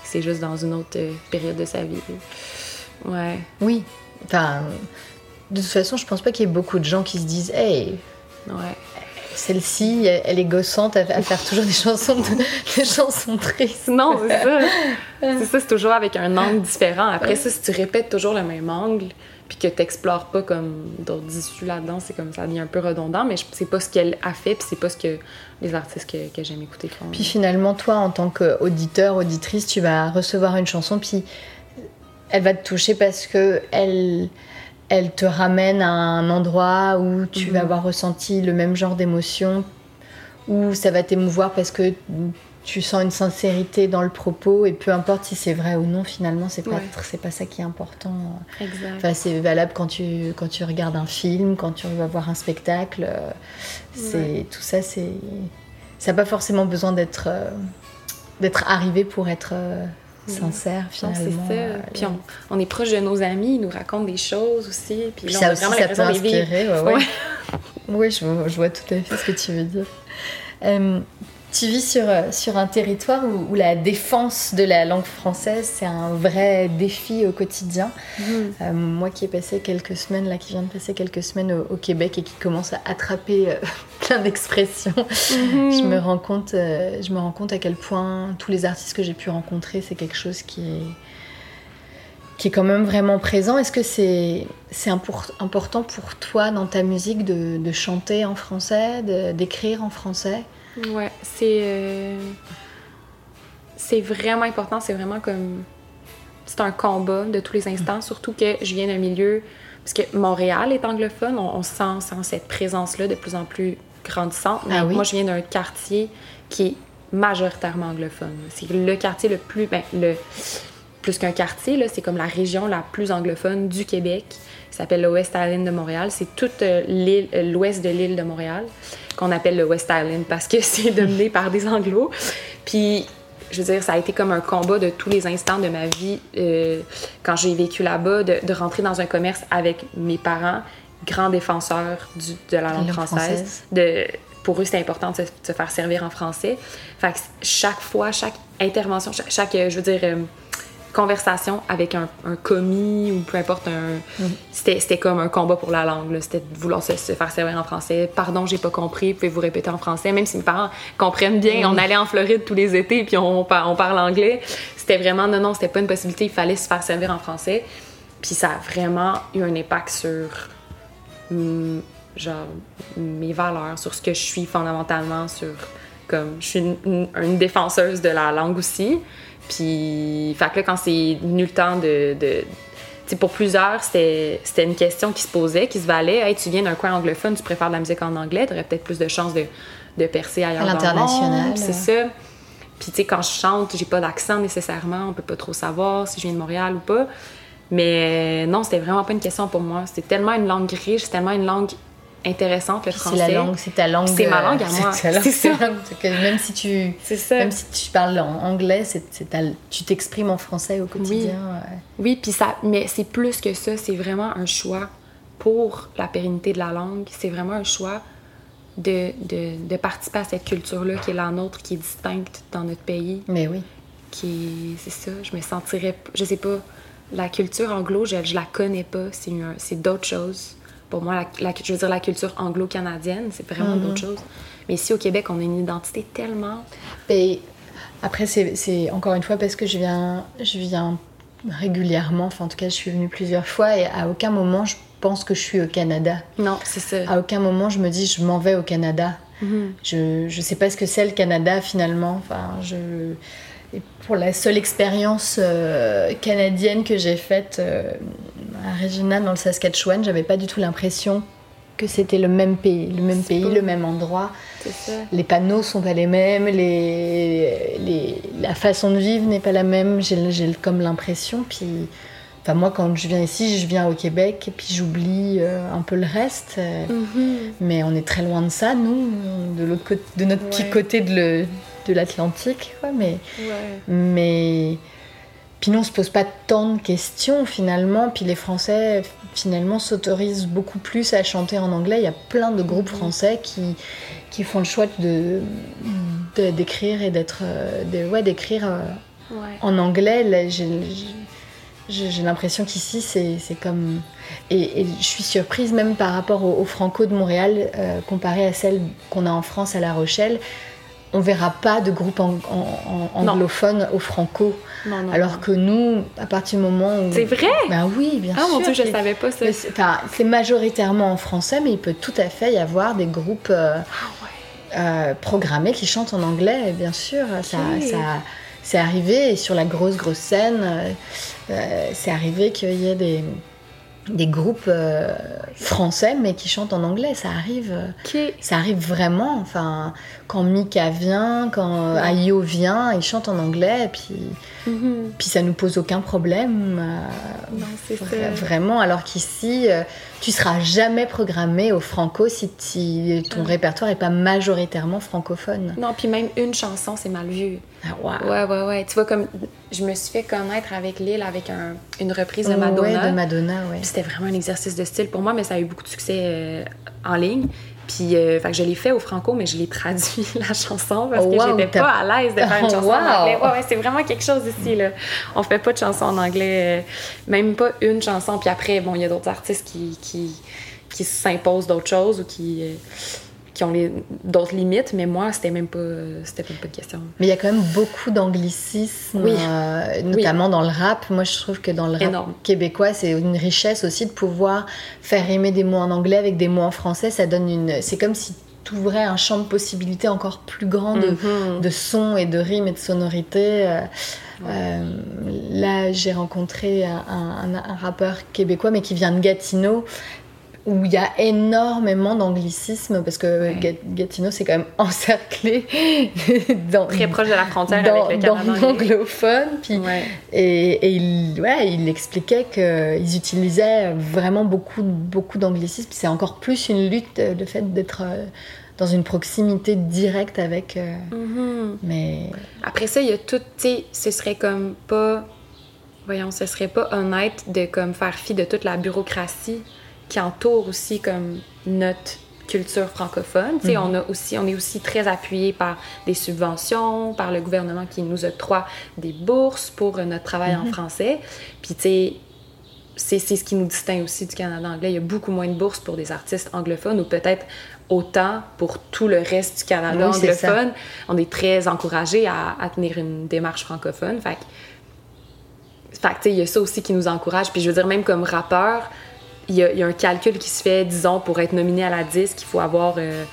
c'est juste dans une autre euh, période de sa vie. là. Ouais. Oui. Enfin, de toute façon, je pense pas qu'il y ait beaucoup de gens qui se disent Hey, Ouais. celle-ci, elle est gossante à, faire toujours des chansons, de- des chansons tristes. Non, c'est ça. c'est ça, c'est toujours avec un angle différent. Après ça, si tu répètes toujours le même angle, puis que t'explores pas comme d'autres issues là-dedans, c'est comme ça devient un peu redondant, mais c'est pas ce qu'elle a fait, puis c'est pas ce que les artistes que, que j'aime écouter font. Puis finalement, toi, en tant qu'auditeur, auditrice, tu vas recevoir une chanson, puis elle va te toucher parce que elle, elle te ramène à un endroit où tu Mhm. vas avoir ressenti le même genre d'émotion, où ça va t'émouvoir parce que tu sens une sincérité dans le propos, et peu importe si c'est vrai ou non, finalement, c'est pas, Ouais. c'est pas ça qui est important. Exact. Enfin, c'est valable quand tu, quand tu regardes un film, quand tu vas voir un spectacle. euh, C'est, Ouais. Tout ça, c'est, ça n'a pas forcément besoin d'être, euh, d'être arrivé pour être euh, sincère, Non, c'est finalement. ça. euh, Puis on, on est proche de nos amis, ils nous racontent des choses aussi. Puis puis là, ça on a aussi, vraiment ça peut inspirer. Ouais, ouais. Ouais. Oui, je, vois- je vois tout à fait ce que tu veux dire. Euh, tu vis sur, euh, sur un territoire où, où la défense de la langue française, c'est un vrai défi au quotidien. Mhm. Euh, moi qui ai passé quelques semaines, là, qui viens de passer quelques semaines au, au Québec et qui commence à attraper euh, plein d'expressions, Mhm. je, me rends compte, euh, je me rends compte à quel point tous les artistes que j'ai pu rencontrer, c'est quelque chose qui est, qui est quand même vraiment présent. Est-ce que c'est c'est impor- important pour toi dans ta musique de, de chanter en français, d'écrire en français? Ouais, c'est. euh, C'est vraiment important, c'est vraiment comme. C'est un combat de tous les instants, surtout que je viens d'un milieu. Parce que Montréal est anglophone, on, on sent, sent cette présence-là de plus en plus grandissante. Mais Ah oui? moi, je viens d'un quartier qui est majoritairement anglophone. C'est le quartier le plus. Ben, le, plus qu'un quartier, là, c'est comme la région la plus anglophone du Québec, qui s'appelle le West Island de Montréal. C'est toute euh, euh, l'ouest de l'île de Montréal, qu'on appelle le West Island parce que c'est dominé par des anglos. Puis, je veux dire, ça a été comme un combat de tous les instants de ma vie euh, quand j'ai vécu là-bas, de, de rentrer dans un commerce avec mes parents, grands défenseurs du- de la langue française. française. De, pour eux, c'était important de se, de se faire servir en français. Fait que chaque fois, chaque intervention, chaque, chaque, je veux dire, conversation avec un, un commis ou peu importe, un, c'était, c'était comme un combat pour la langue. C'était de vouloir se, se faire servir en français. Pardon, j'ai pas compris, pouvez-vous répéter en français? Même si mes parents comprennent bien, on allait en Floride tous les étés puis on, par- on parle anglais. C'était vraiment, non, non, c'était pas une possibilité. Il fallait se faire servir en français. Puis ça a vraiment eu un impact sur hum, genre mes valeurs, sur ce que je suis fondamentalement, sur comme je suis une, une- une défenseuse de la langue aussi. Puis, fait que là, quand c'est venu le temps de. de tu sais, pour plusieurs, c'était une question qui se posait, qui se valait. Hey, tu viens d'un coin anglophone, tu préfères de la musique en anglais, tu aurais peut-être plus de chances de, de percer ailleurs. À l'international. C'est ça. Puis, tu sais, quand je chante, j'ai pas d'accent nécessairement, on peut pas trop savoir si je viens de Montréal ou pas. Mais non, c'était vraiment pas une question pour moi. C'était tellement une langue riche, c'est tellement une langue intéressante, le français. C'est la langue, c'est ta langue. C'est ma euh, langue à moi. C'est ça. que même si tu, ça. même si tu parles en anglais, c'est, tu t'exprimes en français au quotidien. Oui, puis ça, mais c'est plus que ça, c'est vraiment un choix pour la pérennité de la langue. C'est vraiment un choix de, de, de participer à cette culture-là qui est la nôtre, qui est distincte dans notre pays, Mais oui. qui c'est ça, je me sentirais, je sais pas, la culture anglo, je, je la connais pas, c'est d'autres choses. Pour moi, la, la- je veux dire, la culture anglo-canadienne, c'est vraiment Mhm. d'autres choses. Mais ici au Québec, on a une identité tellement... Et après, c'est, encore une fois parce que je viens, je viens régulièrement, enfin en tout cas, je suis venue plusieurs fois et à aucun moment je pense que je suis au Canada. Non, c'est ça. À aucun moment je me dis je m'en vais au Canada. Mhm. Je, je sais pas ce que c'est le Canada finalement. Enfin, je... et pour la seule expérience euh, canadienne que j'ai faite euh, à Regina dans le Saskatchewan, j'avais pas du tout l'impression que c'était le même pays, le même pays, le même endroit. Ça. Les panneaux sont pas les mêmes, les, les- la façon de vivre n'est pas la même. J'ai comme l'impression. Puis, enfin moi, quand je viens ici, je viens au Québec et puis j'oublie euh, un peu le reste. euh, Mhm. mais on est très loin de ça, nous, de, l'autre côté, de notre petit côté de l'Atlantique. quoi, mais, Ouais. mais puis nous, on se pose pas tant de questions finalement. Puis les Français, finalement, s'autorisent beaucoup plus à chanter en anglais. Il y a plein de groupes français qui, qui font le choix de de- d'écrire et d'être euh, de- ouais d'écrire euh, Ouais. en anglais là, j'ai j'ai- j'ai l'impression qu'ici c'est c'est comme et, et je suis surprise même par rapport au, au franco de Montréal euh, comparé à celle qu'on a en France à La Rochelle on verra pas de groupe en- en- en- Non. anglophone au franco. Non, non. Alors que nous, à partir du moment où. C'est vrai? Ben oui, bien Ah sûr. mon dieu, je qu'il- savais pas ça. c'est enfin, c'est majoritairement en français, mais il peut tout à fait y avoir des groupes euh, Ah euh, programmés qui chantent en anglais, bien sûr. Ça, ça, c'est arrivé et sur la grosse, grosse scène, euh, c'est arrivé qu'il y ait des, des groupes euh, français, mais qui chantent en anglais. Ça arrive. euh, ça arrive vraiment. Enfin, quand Mika vient, quand Ouais. Ayo vient, ils chantent en anglais, et puis, Mhm. puis ça nous pose aucun problème. euh, Non, vraiment. Alors qu'ici, tu seras jamais programmé au franco si, ton Ah. répertoire est pas majoritairement francophone. Non, puis même une chanson, c'est mal vu. Ah, waouh. Ouais, ouais, ouais. Tu vois, comme je me suis fait connaître avec Lille avec un- une reprise de Ouais, Madonna. de Madonna, ouais. C'était vraiment un exercice de style pour moi, mais ça a eu beaucoup de succès euh, en ligne. Puis, euh, fait que je l'ai fait au franco, mais je l'ai traduit la chanson parce Oh, que wow, j'étais pas à l'aise de faire une Oh, chanson wow. en anglais. Ouais, ouais, c'est vraiment quelque chose ici, là. On fait pas de chanson en anglais, euh, même pas une chanson. Puis après, bon, il y a d'autres artistes qui, qui, qui s'imposent d'autres choses ou qui, euh, qui ont d'autres limites, mais moi, c'était même pas, c'était même pas de question. Mais il y a quand même beaucoup d'anglicisme, Oui. euh, notamment dans le rap. Moi, je trouve que dans le rap Énorme. québécois, c'est une richesse aussi de pouvoir faire rimer des mots en anglais avec des mots en français. Ça donne une. C'est comme si tu ouvrais un champ de possibilités encore plus grand de, de sons et de rimes et de sonorités. Euh, euh, là, j'ai rencontré un, un- un rappeur québécois, mais qui vient de Gatineau, où il y a énormément d'anglicisme, parce que Ouais. Gatineau, c'est quand même encerclé dans, Très proche de la frontière dans, avec le dans Canada. anglais. l'anglophone. Puis, Ouais. et, et il, ouais, il expliquait qu'ils utilisaient vraiment beaucoup, beaucoup d'anglicisme. Puis C'est encore plus une lutte, euh, le fait d'être euh, dans une proximité directe avec. euh, Mhm. mais Après ça, il y a tout, tu sais, ce serait comme pas, voyons, ce serait pas honnête de comme faire fi de toute la bureaucratie qui entoure aussi comme notre culture francophone. Sais, Mhm. on a aussi, on est aussi très appuyé par des subventions, par le gouvernement qui nous octroie des bourses pour euh, notre travail en français. Puis tu sais, c'est c'est ce qui nous distingue aussi du Canada anglais. Il y a beaucoup moins de bourses pour des artistes anglophones ou peut-être autant pour tout le reste du Canada Oui, anglophone. On est très encouragés à, à tenir une démarche francophone. Fait que, fait que, tu sais, il y a ça aussi qui nous encourage. Puis je veux dire, même comme rappeur, il y, a, il y a un calcul qui se fait, disons, pour être nominé à la disque, il faut avoir euh,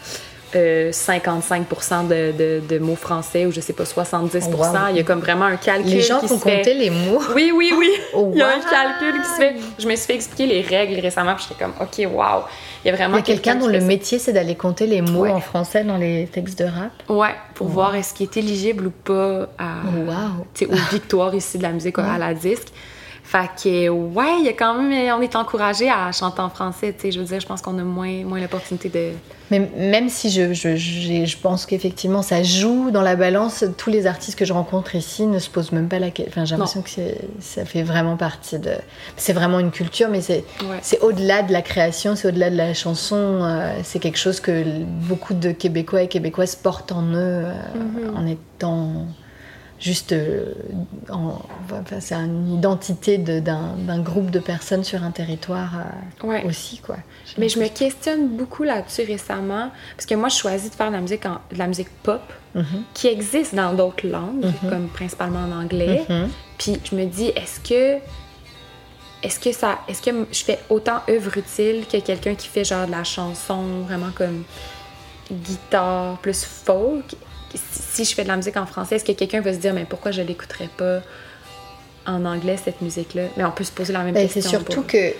euh, 55% de, de, de mots français ou je sais pas, 70%. Oh, wow. Il y a comme vraiment un calcul les gens qui font se fait. compter les mots. Oui, oui, oui. Oh, Il y a un calcul qui se fait. Je me suis fait expliquer les règles récemment, puis j'étais comme, OK, wow. Il y a Il vraiment y a quelqu'un dont le ça. métier c'est d'aller compter les mots Ouais. en français dans les textes de rap. Ouais, pour voir est-ce qu'il est éligible ou pas à, wow. aux victoires ici de la musique à la disque. Fait que, ouais, il y a quand même, on est encouragé à chanter en français, tu sais. Je veux dire, je pense qu'on a moins, moins l'opportunité de. Mais même si je, je, j'ai- je pense qu'effectivement ça joue dans la balance, tous les artistes que je rencontre ici ne se posent même pas la question. Enfin, j'ai l'impression que ça fait vraiment partie de. C'est vraiment une culture, mais c'est Ouais. au-delà de la création, c'est au-delà de la chanson. euh, c'est quelque chose que beaucoup de Québécois et Québécoises portent en eux euh, Mhm. en étant juste. euh, en- enfin, c'est une identité de- d'un d'un groupe de personnes sur un territoire euh, Ouais. aussi, quoi. Mais je me questionne beaucoup là-dessus récemment, parce que moi, je choisis de faire de la musique, en- de la musique pop, Mhm. qui existe dans d'autres langues, Mhm. comme principalement en anglais. Mhm. Puis je me dis, est-ce que est-ce que ça est-ce que je fais autant œuvre utile que quelqu'un qui fait genre de la chanson vraiment comme guitare plus folk? Si, je fais de la musique en français est-ce que quelqu'un va se dire mais pourquoi je l'écouterais pas en anglais cette musique là mais on peut se poser la même Ben, question c'est surtout pour- que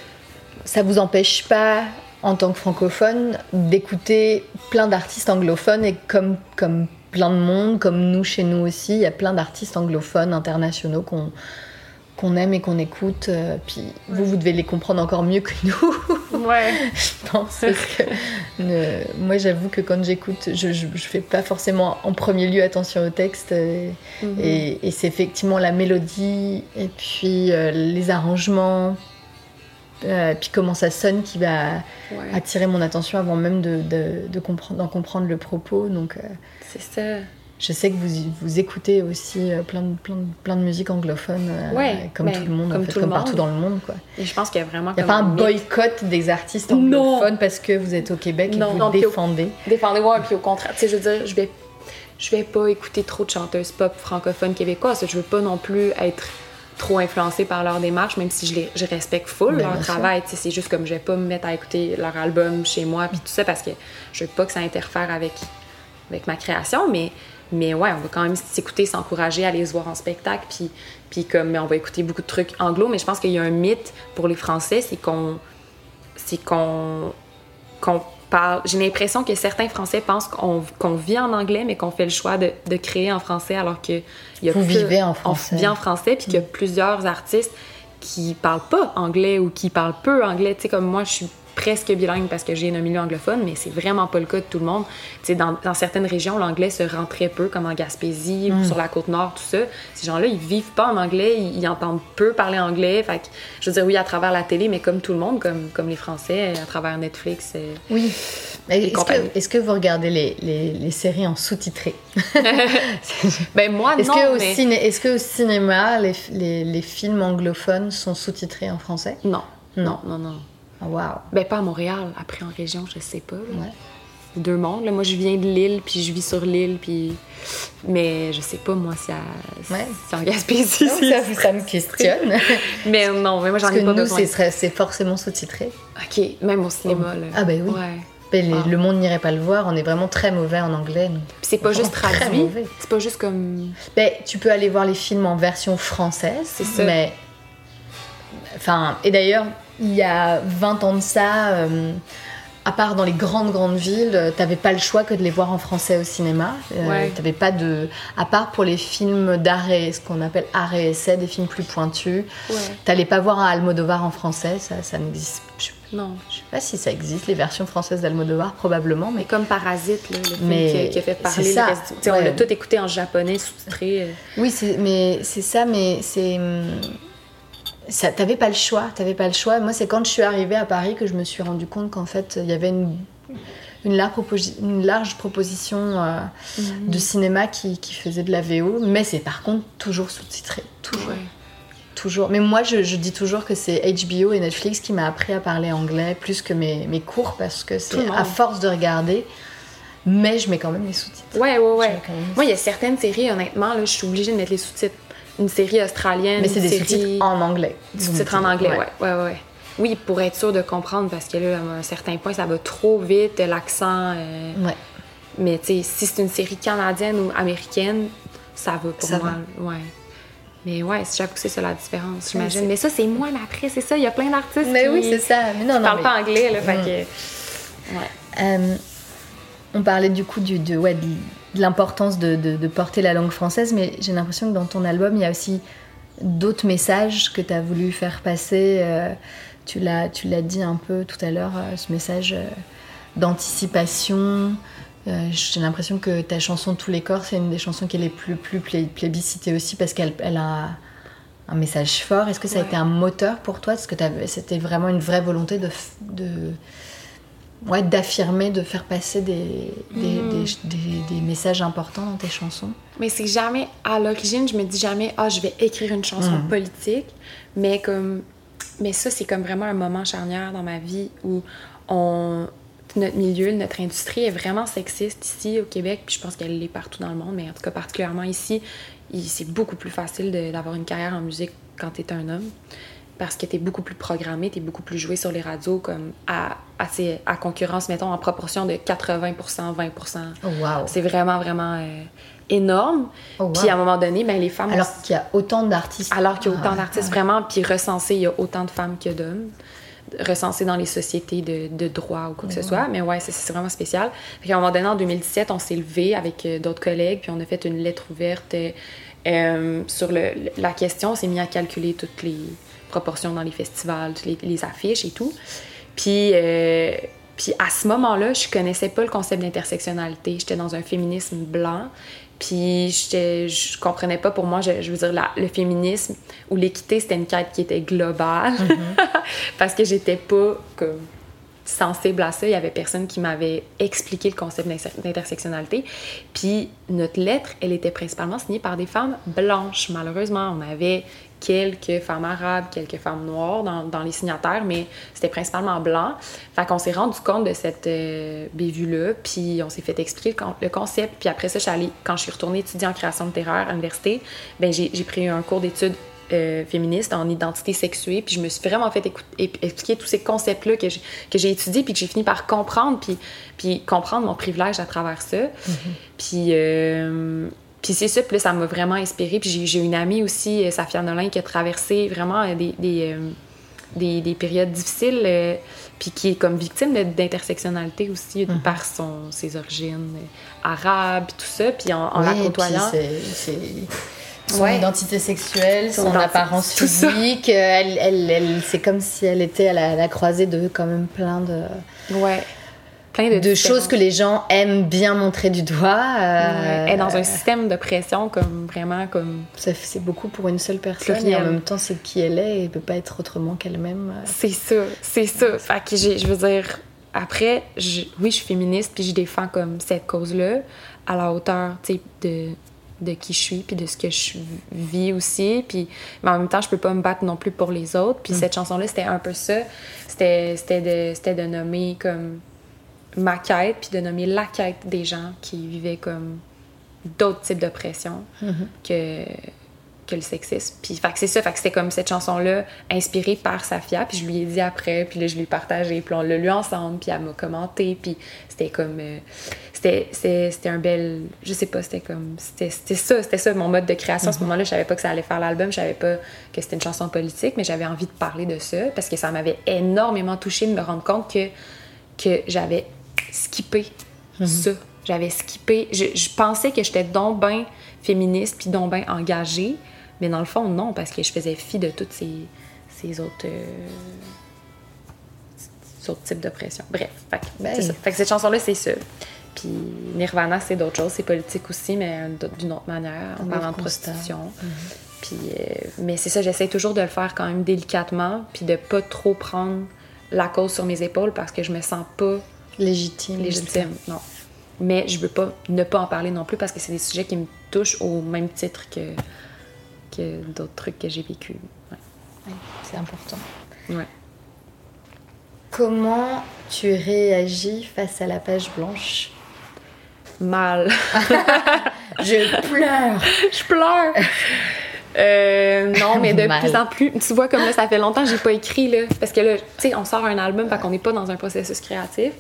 ça vous empêche pas, en tant que francophone, d'écouter plein d'artistes anglophones et comme, comme plein de monde, comme nous chez nous aussi, il y a plein d'artistes anglophones internationaux qu'on qu'on aime et qu'on écoute. euh, puis vous, vous devez les comprendre encore mieux que nous, ouais je pense. Parce que euh, moi, j'avoue que quand j'écoute, je, je, je fais pas forcément en premier lieu attention au texte. euh, Mhm. et, et c'est effectivement la mélodie et puis euh, les arrangements, puis comment ça sonne qui va ouais attirer mon attention avant même de, de- de comprendre, d'en comprendre le propos. Donc c'est ça je sais que vous, vous écoutez aussi euh, plein, de, plein, de, plein de musique anglophone, euh, Ouais, comme ben, tout le monde, en comme fait, tout le comme partout monde. dans le monde. Quoi. et je pense qu'il y a vraiment Il n'y a pas un mythe. boycott des artistes Non. anglophones parce que vous êtes au Québec et Non, que vous non, puis au- défendez. défendez-moi, puis au contraire, tu sais, je veux dire, je vais. je vais pas écouter trop de chanteuses pop francophones québécoises. Je veux pas non plus être trop influencée par leur démarche, même si je, les, je respecte full leur bien travail. C'est juste comme je vais pas me mettre à écouter leur album chez moi, puis tout ça, parce que je veux pas que ça interfère avec, avec ma création, mais, mais ouais, on va quand même s'écouter, s'encourager, aller se voir en spectacle, puis, puis comme on va écouter beaucoup de trucs anglo, mais je pense qu'il y a un mythe pour les Français, c'est qu'on c'est qu'on qu'on parle. J'ai l'impression que certains Français pensent qu'on qu'on vit en anglais, mais qu'on fait le choix de, de créer en français, alors que il y a Vous plus- vivez en on français. vit en français, puis qu'il y a plusieurs artistes qui parlent pas anglais ou qui parlent peu anglais. Tu sais, comme moi, je suis presque bilingue parce que j'ai un milieu anglophone, mais c'est vraiment pas le cas de tout le monde. Tu sais, dans, dans certaines régions, l'anglais se rend très peu, comme en Gaspésie Mm. ou sur la côte nord, tout ça. Ces gens-là, ils vivent pas en anglais, ils, ils entendent peu parler anglais. Fait que, je veux dire, oui, à travers la télé, mais comme tout le monde, comme, comme les Français, à travers Netflix. euh, Oui. Est-ce que, vous regardez les, les, les séries en sous-titré? Ben moi, Est-ce non, que, au mais... ciné- est-ce que au cinéma, les, les, les films anglophones sont sous-titrés en français? Non, Non. non, non, non. Ah, Waouh. Ben pas à Montréal, après en région, je sais pas. Ouais. Deux mondes. là. Moi, je viens de l'île, puis je vis sur l'île, puis... Mais je sais pas, moi, si, à... Ouais. si en Gaspésie... Non, si- ça, ça me questionne. Mais non, mais moi, j'en ai pas nous, besoin. c'est forcément sous-titré. OK, même au cinéma, là. Ah ben oui. Ouais. Les- Ah. le monde n'irait pas le voir, on est vraiment très mauvais en anglais. Puis c'est pas juste traduit. C'est pas juste comme... Ben, tu peux aller voir les films en version française, C'est ça. mais... Enfin, et d'ailleurs, il y a 20 ans de ça, euh, à part dans les grandes, grandes villes, t'avais pas le choix que de les voir en français au cinéma. Euh, Ouais. T'avais pas de... À part pour les films d'art et... ce qu'on appelle art et essai, des films plus pointus, Ouais. t'allais pas voir un Almodovar en français, ça, ça n'existe... Je Non. je sais pas si ça existe, les versions françaises d'Almodovar, probablement, mais... Comme Parasite, là, le film Mais qui, a- qui a fait parler c'est le ça. reste sais, On Ouais. l'a tout écouté en japonais, sous-titré. euh. Oui, mais c'est ça, mais c'est. Ça, t'avais pas le choix, t'avais pas le choix. Moi, c'est quand je suis arrivée à Paris que je me suis rendu compte qu'en fait, il y avait une, une, large, proposi- une large proposition euh, Mhm. de cinéma qui, qui faisait de la VO, mais c'est par contre toujours sous-titré. Toujours. Ouais. Toujours. Mais moi, je, je dis toujours que c'est HBO et Netflix qui m'a appris à parler anglais plus que mes, mes cours parce que c'est à force de regarder, mais je mets quand même les sous-titres. Ouais, ouais, ouais. Moi, il y a certaines séries, honnêtement, là, je suis obligée de mettre les sous-titres. Une série australienne, Mais c'est des série... en anglais. Sous-titres en anglais, ouais. ouais, ouais, ouais. Oui, pour être sûr de comprendre, parce que là, à un certain point, ça va trop vite, l'accent. euh, Ouais. Mais tu sais, si c'est une série canadienne ou américaine, ça va pour Ça moi. Ouais. Mais ouais, j'avoue que c'est ça la différence, j'imagine. Mais ça, c'est moi, mais après, c'est ça, il y a plein d'artistes Mais qui oui, c'est ça. Mais non, qui non, parlent mais- pas anglais, là, fait Mm. que... Ouais. Euh, on parlait du coup du, de, ouais, de, l'importance de, de- de porter la langue française, mais j'ai l'impression que dans ton album, il y a aussi d'autres messages que tu as voulu faire passer. euh, tu l'as dit un peu tout à l'heure, euh, ce message euh, d'anticipation. Euh, j'ai l'impression que ta chanson Tous les corps, c'est une des chansons qui est les plus, plus plé- plébiscitées aussi parce qu'elle elle a un message fort. Est-ce que ça a été un moteur pour toi? Est-ce que c'était vraiment une vraie volonté de, ouais, d'affirmer, de faire passer des, des, des- messages importants dans tes chansons Mais c'est que jamais, à l'origine, je me dis jamais, ah, je vais écrire une chanson Mhm. politique. Mais comme, mais ça, c'est comme vraiment un moment charnière dans ma vie où on, notre milieu, notre industrie est vraiment sexiste ici au Québec. Puis je pense qu'elle l'est partout dans le monde, mais en tout cas particulièrement ici, c'est beaucoup plus facile d'avoir une carrière en musique quand tu es un homme. Parce que tu es beaucoup plus programmé, tu es beaucoup plus joué sur les radios, comme à, à, ces- à concurrence, mettons, en proportion de 80%, 20%. Oh, wow. C'est vraiment, vraiment euh, énorme. Oh, wow. Puis à un moment donné, ben, les femmes. Alors qu'il y a autant d'artistes. alors qu'il y a autant Ah, d'artistes, ouais. vraiment, puis recensé, il y a autant de femmes que d'hommes, recensés dans les sociétés de, de droit ou quoi que ce soit. Mais ouais, c'est- vraiment spécial. Fait qu'à un moment donné, en 2017, on s'est levé avec euh, d'autres collègues, puis on a fait une lettre ouverte euh, sur le, la question. On s'est mis à calculer toutes les proportions dans les festivals, les, les affiches et tout. Puis, euh, puis à ce moment-là, je connaissais pas le concept d'intersectionnalité. J'étais dans un féminisme blanc. Puis je comprenais pas pour moi, je, je veux dire, la- le féminisme ou l'équité, c'était une quête qui était globale. Parce que j'étais pas comme sensible à ça. Il y avait personne qui m'avait expliqué le concept d'inter- d'intersectionnalité. Puis notre lettre, elle était principalement signée par des femmes blanches. Malheureusement, on avait quelques femmes arabes, quelques femmes noires dans, dans les signataires, mais c'était principalement blanc. Fait qu'on s'est rendu compte de cette euh, bévue-là, puis on s'est fait expliquer le, con- le concept. Puis après ça, je suis allée- quand je suis retournée étudier en création littéraire à l'université, ben j'ai pris un cours d'études euh, féministe en identité sexuée, puis je me suis vraiment fait écou- é- expliquer tous ces concepts-là que j'ai étudiés, puis que j'ai fini par comprendre, puis, puis comprendre mon privilège à travers ça. Puis, euh, puis c'est ça, puis là, ça m'a vraiment inspirée. Puis j'ai- une amie aussi, euh, Safia Nolin, qui a traversé vraiment euh, des, des, euh, des, des périodes difficiles, euh, puis qui est comme victime d'intersectionnalité aussi par son, ses origines arabes, tout ça. Puis en, en la Oui, côtoyant. c'est- son Ouais. identité sexuelle, Son apparence physique. Elle, elle, elle- c'est comme si elle était à la, la croisée de quand même plein de, Ouais. Plein de, choses que les gens aiment bien montrer du doigt. euh, Ouais. Elle est dans un système de pression comme vraiment comme ça fait- C'est beaucoup pour une seule personne et Pluriel. en même temps c'est qui elle est et elle peut pas être autrement qu'elle-même. euh. C'est ça, c'est ça. Fait que j'ai- je veux dire, après, je- oui, je suis féministe, puis je défends comme cette cause-là à la hauteur, tu sais, de, de qui je suis, puis de ce que je vis aussi. Puis, mais en même temps, je peux pas me battre non plus pour les autres. Puis cette chanson-là, c'était un peu ça. C'était c'était de, c'était de nommer comme ma quête, puis de nommer la quête des gens qui vivaient comme d'autres types d'oppression que, que le sexisme. Puis, fait que c'est ça, fait que c'était comme cette chanson-là inspirée par Safia, puis je lui ai dit après, puis là, je lui ai partagé, puis on l'a lu ensemble, puis elle m'a commenté, puis c'était comme... euh, c'était, un bel... Je sais pas, c'était comme... C'était, ça, c'était ça, mon mode de création. À ce moment-là, je savais pas que ça allait faire l'album, je savais pas que c'était une chanson politique, mais j'avais envie de parler de ça, parce que ça m'avait énormément touchée de me rendre compte que, que j'avais skippé ça. J'avais skippé... Je, je pensais que j'étais donc ben féministe, puis donc ben engagée, mais dans le fond, non, parce que je faisais fi de toutes ces, ces autres, euh, ces autres types d'oppression. Bref, fait, Ben. c'est ça. Fait que cette chanson-là, c'est ça. Puis Nirvana, c'est d'autres choses. C'est politique aussi, mais d'une autre manière, en parlant de prostitution. Puis, euh, mais c'est ça, j'essaie toujours de le faire quand même délicatement, puis de pas trop prendre la cause sur mes épaules parce que je me sens pas Légitime. légitime. Non. Mais je veux pas ne pas en parler non plus parce que c'est des sujets qui me touchent au même titre que, que d'autres trucs que j'ai vécu. Ouais. Ouais, c'est important. Ouais. Comment tu réagis face à la page blanche? Mal. Je pleure. je pleure. Euh, non, mais de plus en plus, tu vois, comme là, ça fait longtemps que j'ai pas écrit, là. Parce que là, tu sais, on sort un album, fait qu'on n'est pas dans un processus créatif.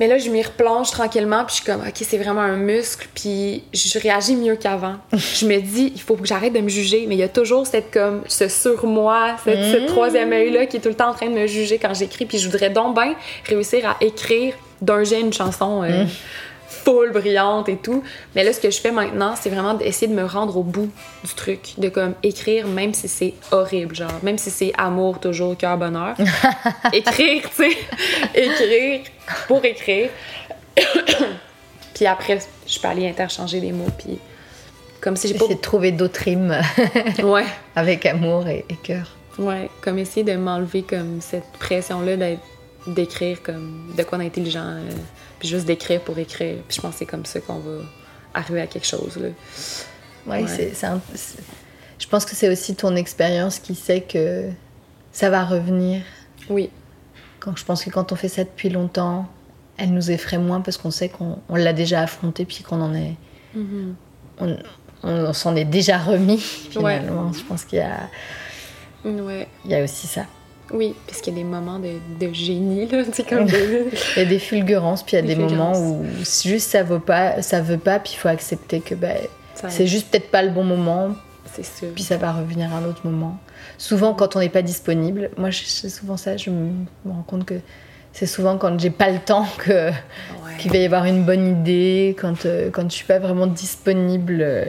Mais là, je m'y replonge tranquillement, puis je suis comme, OK, c'est vraiment un muscle, puis je réagis mieux qu'avant. je me dis, il faut que j'arrête de me juger, mais il y a toujours cette, comme, ce sur-moi, cette, ce Mm. troisième œil-là qui est tout le temps en train de me juger quand j'écris, puis je voudrais donc bien réussir à écrire d'un jet une chanson euh, full brillante et tout. Mais là, ce que je fais maintenant, c'est vraiment d'essayer de me rendre au bout du truc, de comme écrire, même si c'est horrible, genre, même si c'est amour, toujours, cœur, bonheur. écrire, tu sais, écrire pour écrire. puis après, je peux aller interchanger des mots, puis comme si j'ai pas. De trouver d'autres rimes Ouais. avec amour et, et cœur. Ouais, comme essayer de m'enlever comme cette pression-là d'être- d'écrire comme de quoi d'intelligent, euh, puis juste d'écrire pour écrire. Puis je pense que c'est comme ça qu'on va arriver à quelque chose, là. Ouais, Ouais. c'est- c'est un- c'est- je pense que c'est aussi ton expérience qui sait que ça va revenir. Oui. Quand, je pense que quand on fait ça depuis longtemps, elle nous effraie moins parce qu'on sait qu'on on l'a déjà affronté puis qu'on en est. On, on s'en est déjà remis finalement. Je pense qu'il y a, Ouais. il y a aussi ça. Oui, parce qu'il y a des moments de, de génie, là, comme de... Il y a des fulgurances puis il y a Des des, moments où juste ça veut pas, ça veut pas puis il faut accepter que ben, c'est juste peut-être pas le bon moment C'est sûr. puis ça va revenir à un autre moment. Souvent, quand on n'est pas disponible, moi, c'est souvent ça, je me rends compte que c'est souvent quand j'ai pas le temps que Ouais. qu'il va y avoir une bonne idée, quand, euh, quand je suis pas vraiment disponible euh,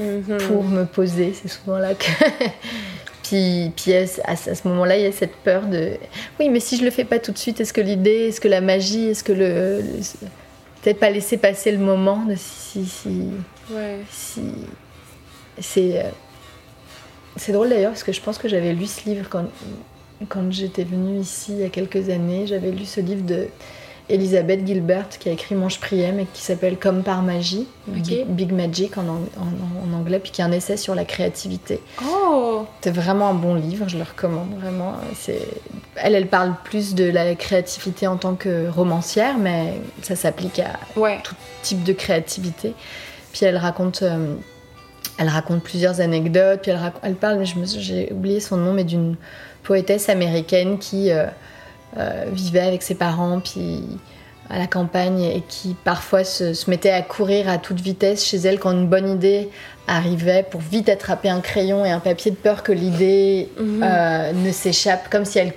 Mhm. pour me poser, c'est souvent là que. puis, puis à, ce- à ce à ce moment-là, il y a cette peur de. Oui, mais si je le fais pas tout de suite, est-ce que l'idée, est-ce que la magie, est-ce que le. le- Peut-être pas laisser passer le moment de si. si, si Ouais. si c'est euh, c'est drôle d'ailleurs parce que je pense que j'avais lu ce livre quand quand j'étais venue ici il y a quelques années j'avais lu ce livre de Elisabeth Gilbert qui a écrit Mange Priem et qui s'appelle Comme par magie. Big, Magic en, ang- en- en anglais, puis qui est un essai sur la créativité. Oh! C'est vraiment un bon livre, je le recommande vraiment. Elle, elle parle plus de la créativité en tant que romancière, mais ça s'applique à Ouais. tout type de créativité. Puis elle raconte, euh, elle raconte plusieurs anecdotes. Puis elle, raconte- elle parle, je j'ai oublié son nom, mais d'une poétesse américaine qui euh, euh, vivait avec ses parents, puis à la campagne, et qui parfois se, se mettait à courir à toute vitesse chez elle quand une bonne idée arrivait pour vite attraper un crayon et un papier de peur que l'idée Mhm. euh, ne s'échappe, comme si elle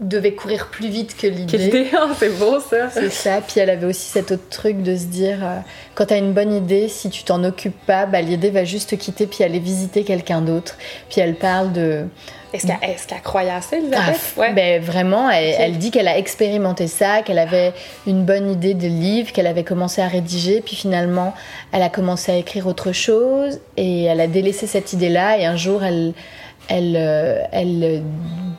devait courir plus vite que l'idée. Quelle idée! Oh, c'est beau ça! C'est ça. Puis elle avait aussi cet autre truc de se dire, euh, quand t'as une bonne idée, si tu t'en occupes pas, bah, l'idée va juste te quitter puis aller visiter quelqu'un d'autre. Puis elle parle de... Est-ce qu'elle est-ce qu'elle croyait à ça, Ah, Elisabeth? ouais. ben, vraiment, elle dit qu'elle a expérimenté ça, qu'elle avait une bonne idée de livre, qu'elle avait commencé à rédiger, puis finalement, elle a commencé à écrire autre chose et elle a délaissé cette idée-là. Et un jour, elle, elle, euh, elle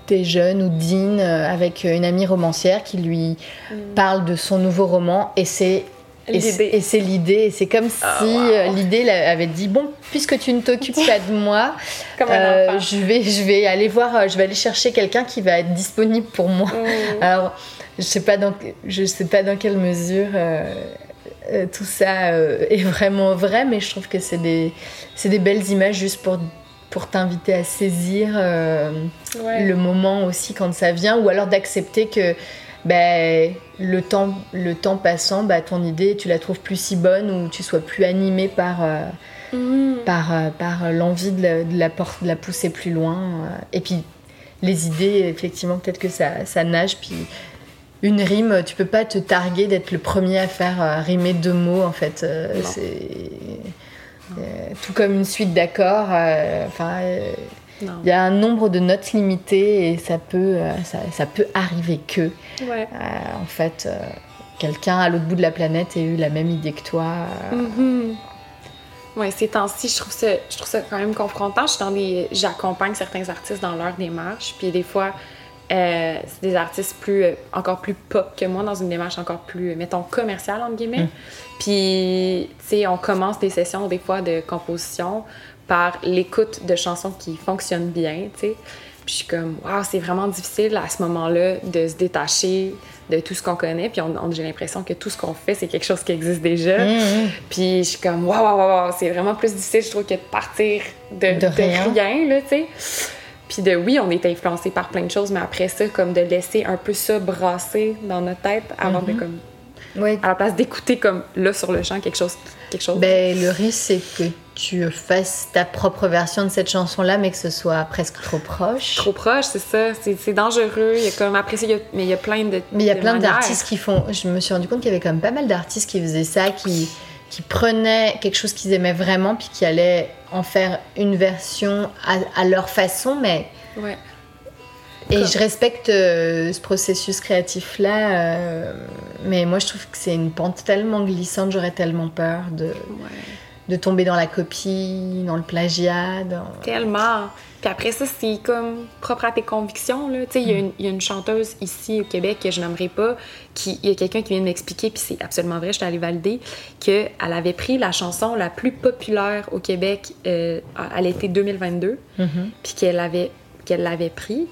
déjeune ou dîne euh, avec une amie romancière qui lui parle de son nouveau roman et c'est et c'est- L'idée. et c'est comme si Ah, wow. euh, l'idée avait dit bon, puisque tu ne t'occupes pas de moi, euh, je vais, je vais aller voir, je vais aller chercher quelqu'un qui va être disponible pour moi. Mm. Alors, je sais pas dans, je sais pas dans quelle mesure euh, euh, tout ça est vraiment vrai, mais je trouve que c'est des, c'est des belles images juste pour pour t'inviter à saisir euh, Ouais. le moment aussi quand ça vient, ou alors d'accepter que ben, le, temps, le temps passant, bah, ton idée, tu la trouves plus si bonne ou tu sois plus animé par, euh, Mm. par, euh, par l'envie de la, de, la por- de la pousser plus loin. euh. Et puis les idées, effectivement, peut-être que ça, ça nage. Puis une rime, tu peux pas te targuer d'être le premier à faire euh, rimer deux mots, en fait. euh, c'est euh, tout comme une suite d'accords. euh, Enfin, euh, il y a un nombre de notes limité et ça peut, ça, ça peut arriver que, Ouais. en fait, quelqu'un à l'autre bout de la planète ait eu la même idée que toi. euh. Mhm. Ouais, ces temps-ci, je trouve ça, je trouve ça quand même confrontant. Je suis dans des, j'accompagne certains artistes dans leur démarche, puis des fois, euh, c'est des artistes plus, euh, encore plus pop que moi, dans une démarche encore plus, euh, mettons, commerciale entre guillemets. Mm. Puis, tu sais, on commence des sessions des fois de composition par l'écoute de chansons qui fonctionnent bien, tu sais. Puis je suis comme, waouh, c'est vraiment difficile à ce moment-là de se détacher de tout ce qu'on connaît. Puis on, on- j'ai l'impression que tout ce qu'on fait, c'est quelque chose qui existe déjà. Mhm. Puis je suis comme, waouh, waouh, waouh, c'est vraiment plus difficile, je trouve, que de partir de, De de rien. rien. là, tu sais. Puis de, oui, on est influencé par plein de choses, mais après ça, comme de laisser un peu ça brasser dans notre tête avant Mhm. de, comme, Ouais, à la place d'écouter, comme, là, sur le champ, quelque chose. Quelque chose. Ben, le risque, c'est que tu fasses ta propre version de cette chanson-là, mais que ce soit presque trop proche. Trop proche, c'est ça. C'est dangereux. Il y a comme, après ça, il y a, mais il y a plein de. Mais il y a plein d'artistes qui font. Je me suis rendu compte qu'il y avait quand même pas mal d'artistes qui faisaient ça, qui, qui prenaient quelque chose qu'ils aimaient vraiment, puis qui allaient en faire une version à, à leur façon, mais. Ouais. Et Comme- je respecte euh, ce processus créatif-là, euh, mais moi je trouve que c'est une pente tellement glissante, j'aurais tellement peur de, Ouais. De tomber dans la copie, dans le plagiat. Dans... Tellement. Puis après ça, c'est comme propre à tes convictions. Là. Tu sais, il y a une- il y, a une chanteuse ici au Québec que je n'aimerais pas, qui, il y a quelqu'un qui vient de m'expliquer, puis c'est absolument vrai, je suis allée valider, qu'elle avait pris la chanson la plus populaire au Québec euh, à l'été 2022, Mhm. puis qu'elle avait qu'elle l'avait pris,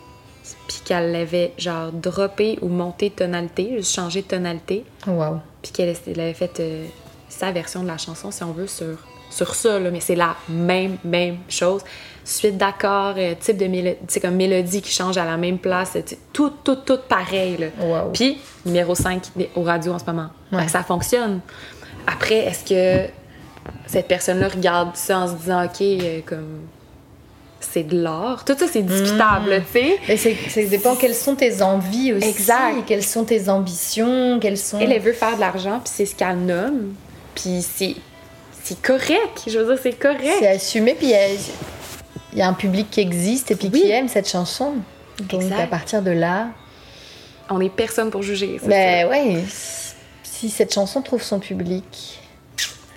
puis qu'elle l'avait genre droppé ou monté de tonalité, juste changé de tonalité, Waouh. puis qu'elle elle avait fait euh, sa version de la chanson, si on veut, sur, sur ça, là, mais c'est la même, même chose. Suite d'accords, euh, type de mélodie, comme mélodie qui change à la même place, tout, tout, tout pareil. Là. Puis, numéro 5 au radio en ce moment. Ouais. ça fonctionne. Après, est-ce que cette personne-là regarde ça en se disant, OK, euh, comme c'est de l'art? Tout ça, c'est discutable, là, tu sais. Mais c'est, c'est dépend quelles sont tes envies aussi, Exact. quelles sont tes ambitions, quelles sont. Elle, elle veut faire de l'argent, puis c'est ce qu'elle nomme. Puis c'est, c'est correct. Je veux dire, c'est correct. C'est assumé, puis il y a, il y a un public qui existe et puis Oui. qui aime cette chanson. Donc Exact. à partir de là, On est personne pour juger. ben ouais, si cette chanson trouve son public,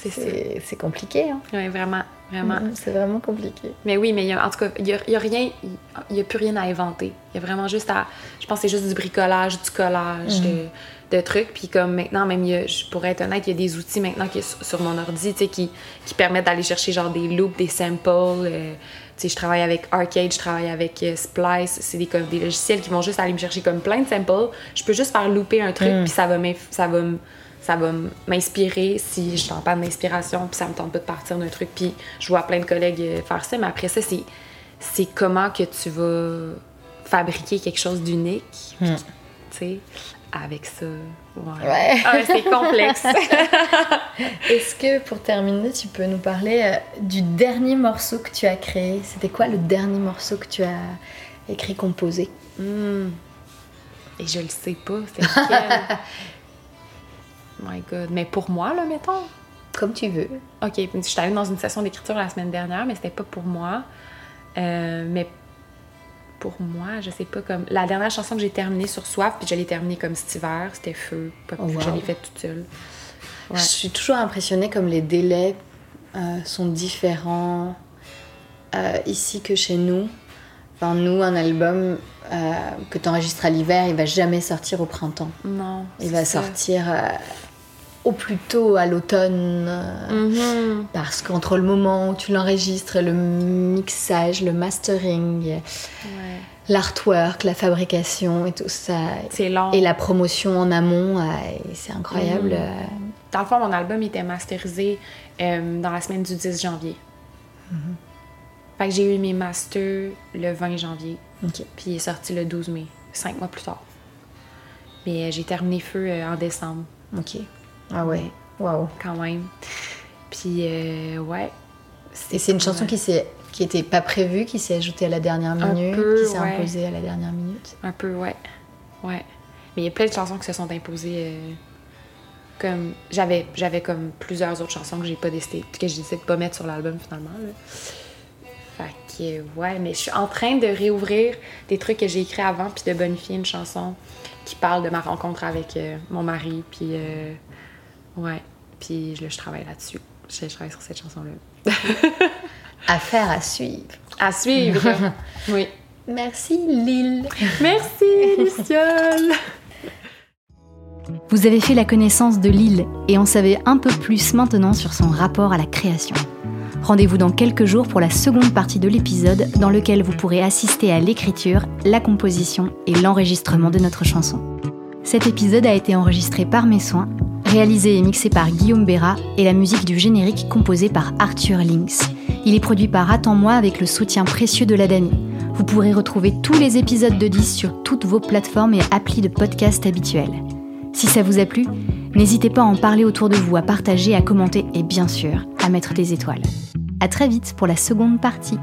C'est compliqué, hein. Ouais, vraiment, vraiment. Mm, C'est vraiment compliqué. Mais oui, mais il y a- en tout cas, il n'y a, y a rien, il n'y a plus rien à inventer. Il y a vraiment juste à. Je pense que c'est juste du bricolage, du collage, de, de trucs. Puis comme maintenant, même, y a- je pourrais être honnête, il y a des outils maintenant qui, sur sur mon ordi, tu sais, qui, qui permettent d'aller chercher genre des loops, des samples. euh, tu sais, je travaille avec Arcade, je travaille avec euh, Splice. C'est des, comme, des logiciels qui vont juste aller me chercher comme plein de samples. Je peux juste faire looper un truc, puis ça va m'inf- ça va m- ça va m'inspirer si je sens pas d'inspiration, puis ça me tente pas de partir d'un truc. Puis je vois plein de collègues euh, faire ça, mais après ça, c'est, c'est comment que tu vas fabriquer quelque chose d'unique, puis, tu sais, avec ça. Ouais. Ouais. Ah, c'est complexe. Est-ce que pour terminer, tu peux nous parler euh, du dernier morceau que tu as créé? C'était quoi le dernier morceau que tu as écrit, composé? Hmm. Et je le sais pas, c'est lequel? My God. Mais pour moi, là, mettons. Comme tu veux. OK, je suis allée dans une session d'écriture la semaine dernière, mais c'était pas pour moi. Euh, mais pour moi, je sais pas, comme... La dernière chanson que j'ai terminée sur Soif, puis je l'ai terminée comme cet hiver, c'était Feu. Pas Oh, que Je wow. l'ai faite toute seule. Ouais. Je suis toujours impressionnée comme les délais euh, sont différents euh, ici que chez nous. Enfin, nous, un album euh, que tu enregistres à l'hiver, il va jamais sortir au printemps. Non. Il va ça. sortir au plus tôt à l'automne. Mhm. Parce qu'entre le moment où tu l'enregistres, le mixage, le mastering, Ouais. l'artwork, la fabrication et tout ça, C'est long. et la promotion en amont, et c'est incroyable. Euh, Dans le fond, mon album était masterisé euh, dans la semaine du 10 janvier. Fait que j'ai eu mes masters le 20 janvier, puis il est sorti le 12 mai, cinq mois plus tard. Mais euh, j'ai terminé Feu euh, en décembre, Ok. Ah ouais. Waouh. quand même. Puis, euh, ouais. Et c'est une chanson qui s'est qui était pas prévue, qui s'est ajoutée à la dernière Un minute, peu, qui s'est ouais. imposée à la dernière minute. Un peu, ouais. Ouais. Mais il y a plein de chansons qui se sont imposées. euh, comme j'avais j'avais comme plusieurs autres chansons que j'ai pas décidé que j'ai décidé de pas mettre sur l'album finalement. là. Fait que ouais, mais je suis en train de réouvrir des trucs que j'ai écrits avant puis de bonifier une chanson qui parle de ma rencontre avec euh, mon mari puis euh, ouais, puis je travaille là-dessus. Je, je travaille sur cette chanson là. Affaire à suivre. À suivre. oui. Merci Lille. Merci Luciole. Vous avez fait la connaissance de Lille et en savez un peu plus maintenant sur son rapport à la création. Rendez-vous dans quelques jours pour la seconde partie de l'épisode dans lequel vous pourrez assister à l'écriture, la composition et l'enregistrement de notre chanson. Cet épisode a été enregistré par mes soins, réalisé et mixé par Guillaume Béra et la musique du générique composée par Arthur Lynx. Il est produit par Attends-moi avec le soutien précieux de la Dani. Vous pourrez retrouver tous les épisodes de 10 sur toutes vos plateformes et applis de podcast habituels. Si ça vous a plu, n'hésitez pas à en parler autour de vous, à partager, à commenter et bien sûr à mettre des étoiles. À très vite pour la seconde partie.